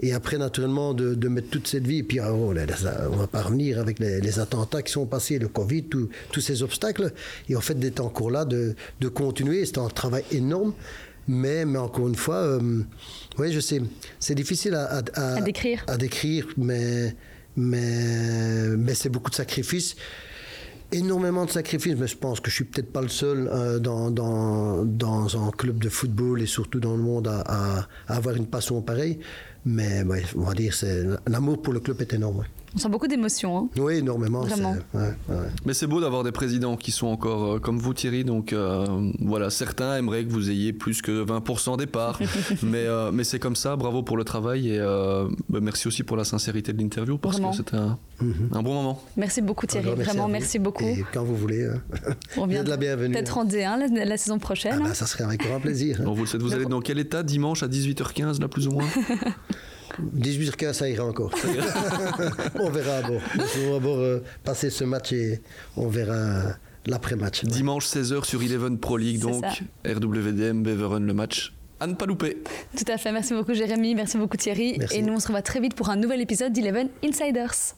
et après, naturellement, de, mettre toute cette vie, et puis oh, on va pas revenir avec les, attentats qui sont passés, le Covid, tous ces obstacles. Et en fait, d'être encore là, de, continuer, c'est un travail énorme. Mais, mais encore une fois, euh, oui, je sais, c'est difficile à, à, décrire. À décrire, mais, mais, mais c'est beaucoup de sacrifices énormément de sacrifices, mais je pense que je suis peut-être pas le seul euh, dans, dans, dans, un club de football et surtout dans le monde à, à avoir une passion pareille. Mais on va dire, l'amour pour le club est énorme. On sent beaucoup d'émotions. Hein. Oui, énormément. Mais c'est beau d'avoir des présidents qui sont encore euh, comme vous, Thierry. Donc euh, voilà, certains aimeraient que vous ayez plus que 20% des parts. mais euh, mais c'est comme ça. Bravo pour le travail et bah, merci aussi pour la sincérité de l'interview parce que c'était un, mhm. un, bon moment. Merci beaucoup, Thierry. Vraiment, merci beaucoup. Et quand vous voulez, hein. on vient de la bienvenue. Peut-être en D1 la, saison prochaine. Ah bah, ça serait avec grand plaisir. vous le vous allez dans quel état dimanche à 18h15, là, plus ou moins? 18 h ça ira encore. on verra. Bon. On va d'abord euh, passer ce match et on verra l'après-match. Dimanche 16h sur Eleven Pro League, donc RWDM Beveren le match. À ne pas louper. Tout à fait. Merci beaucoup, Jérémy. Merci beaucoup, Thierry. Et nous, on se revoit très vite pour un nouvel épisode d'Eleven Insiders.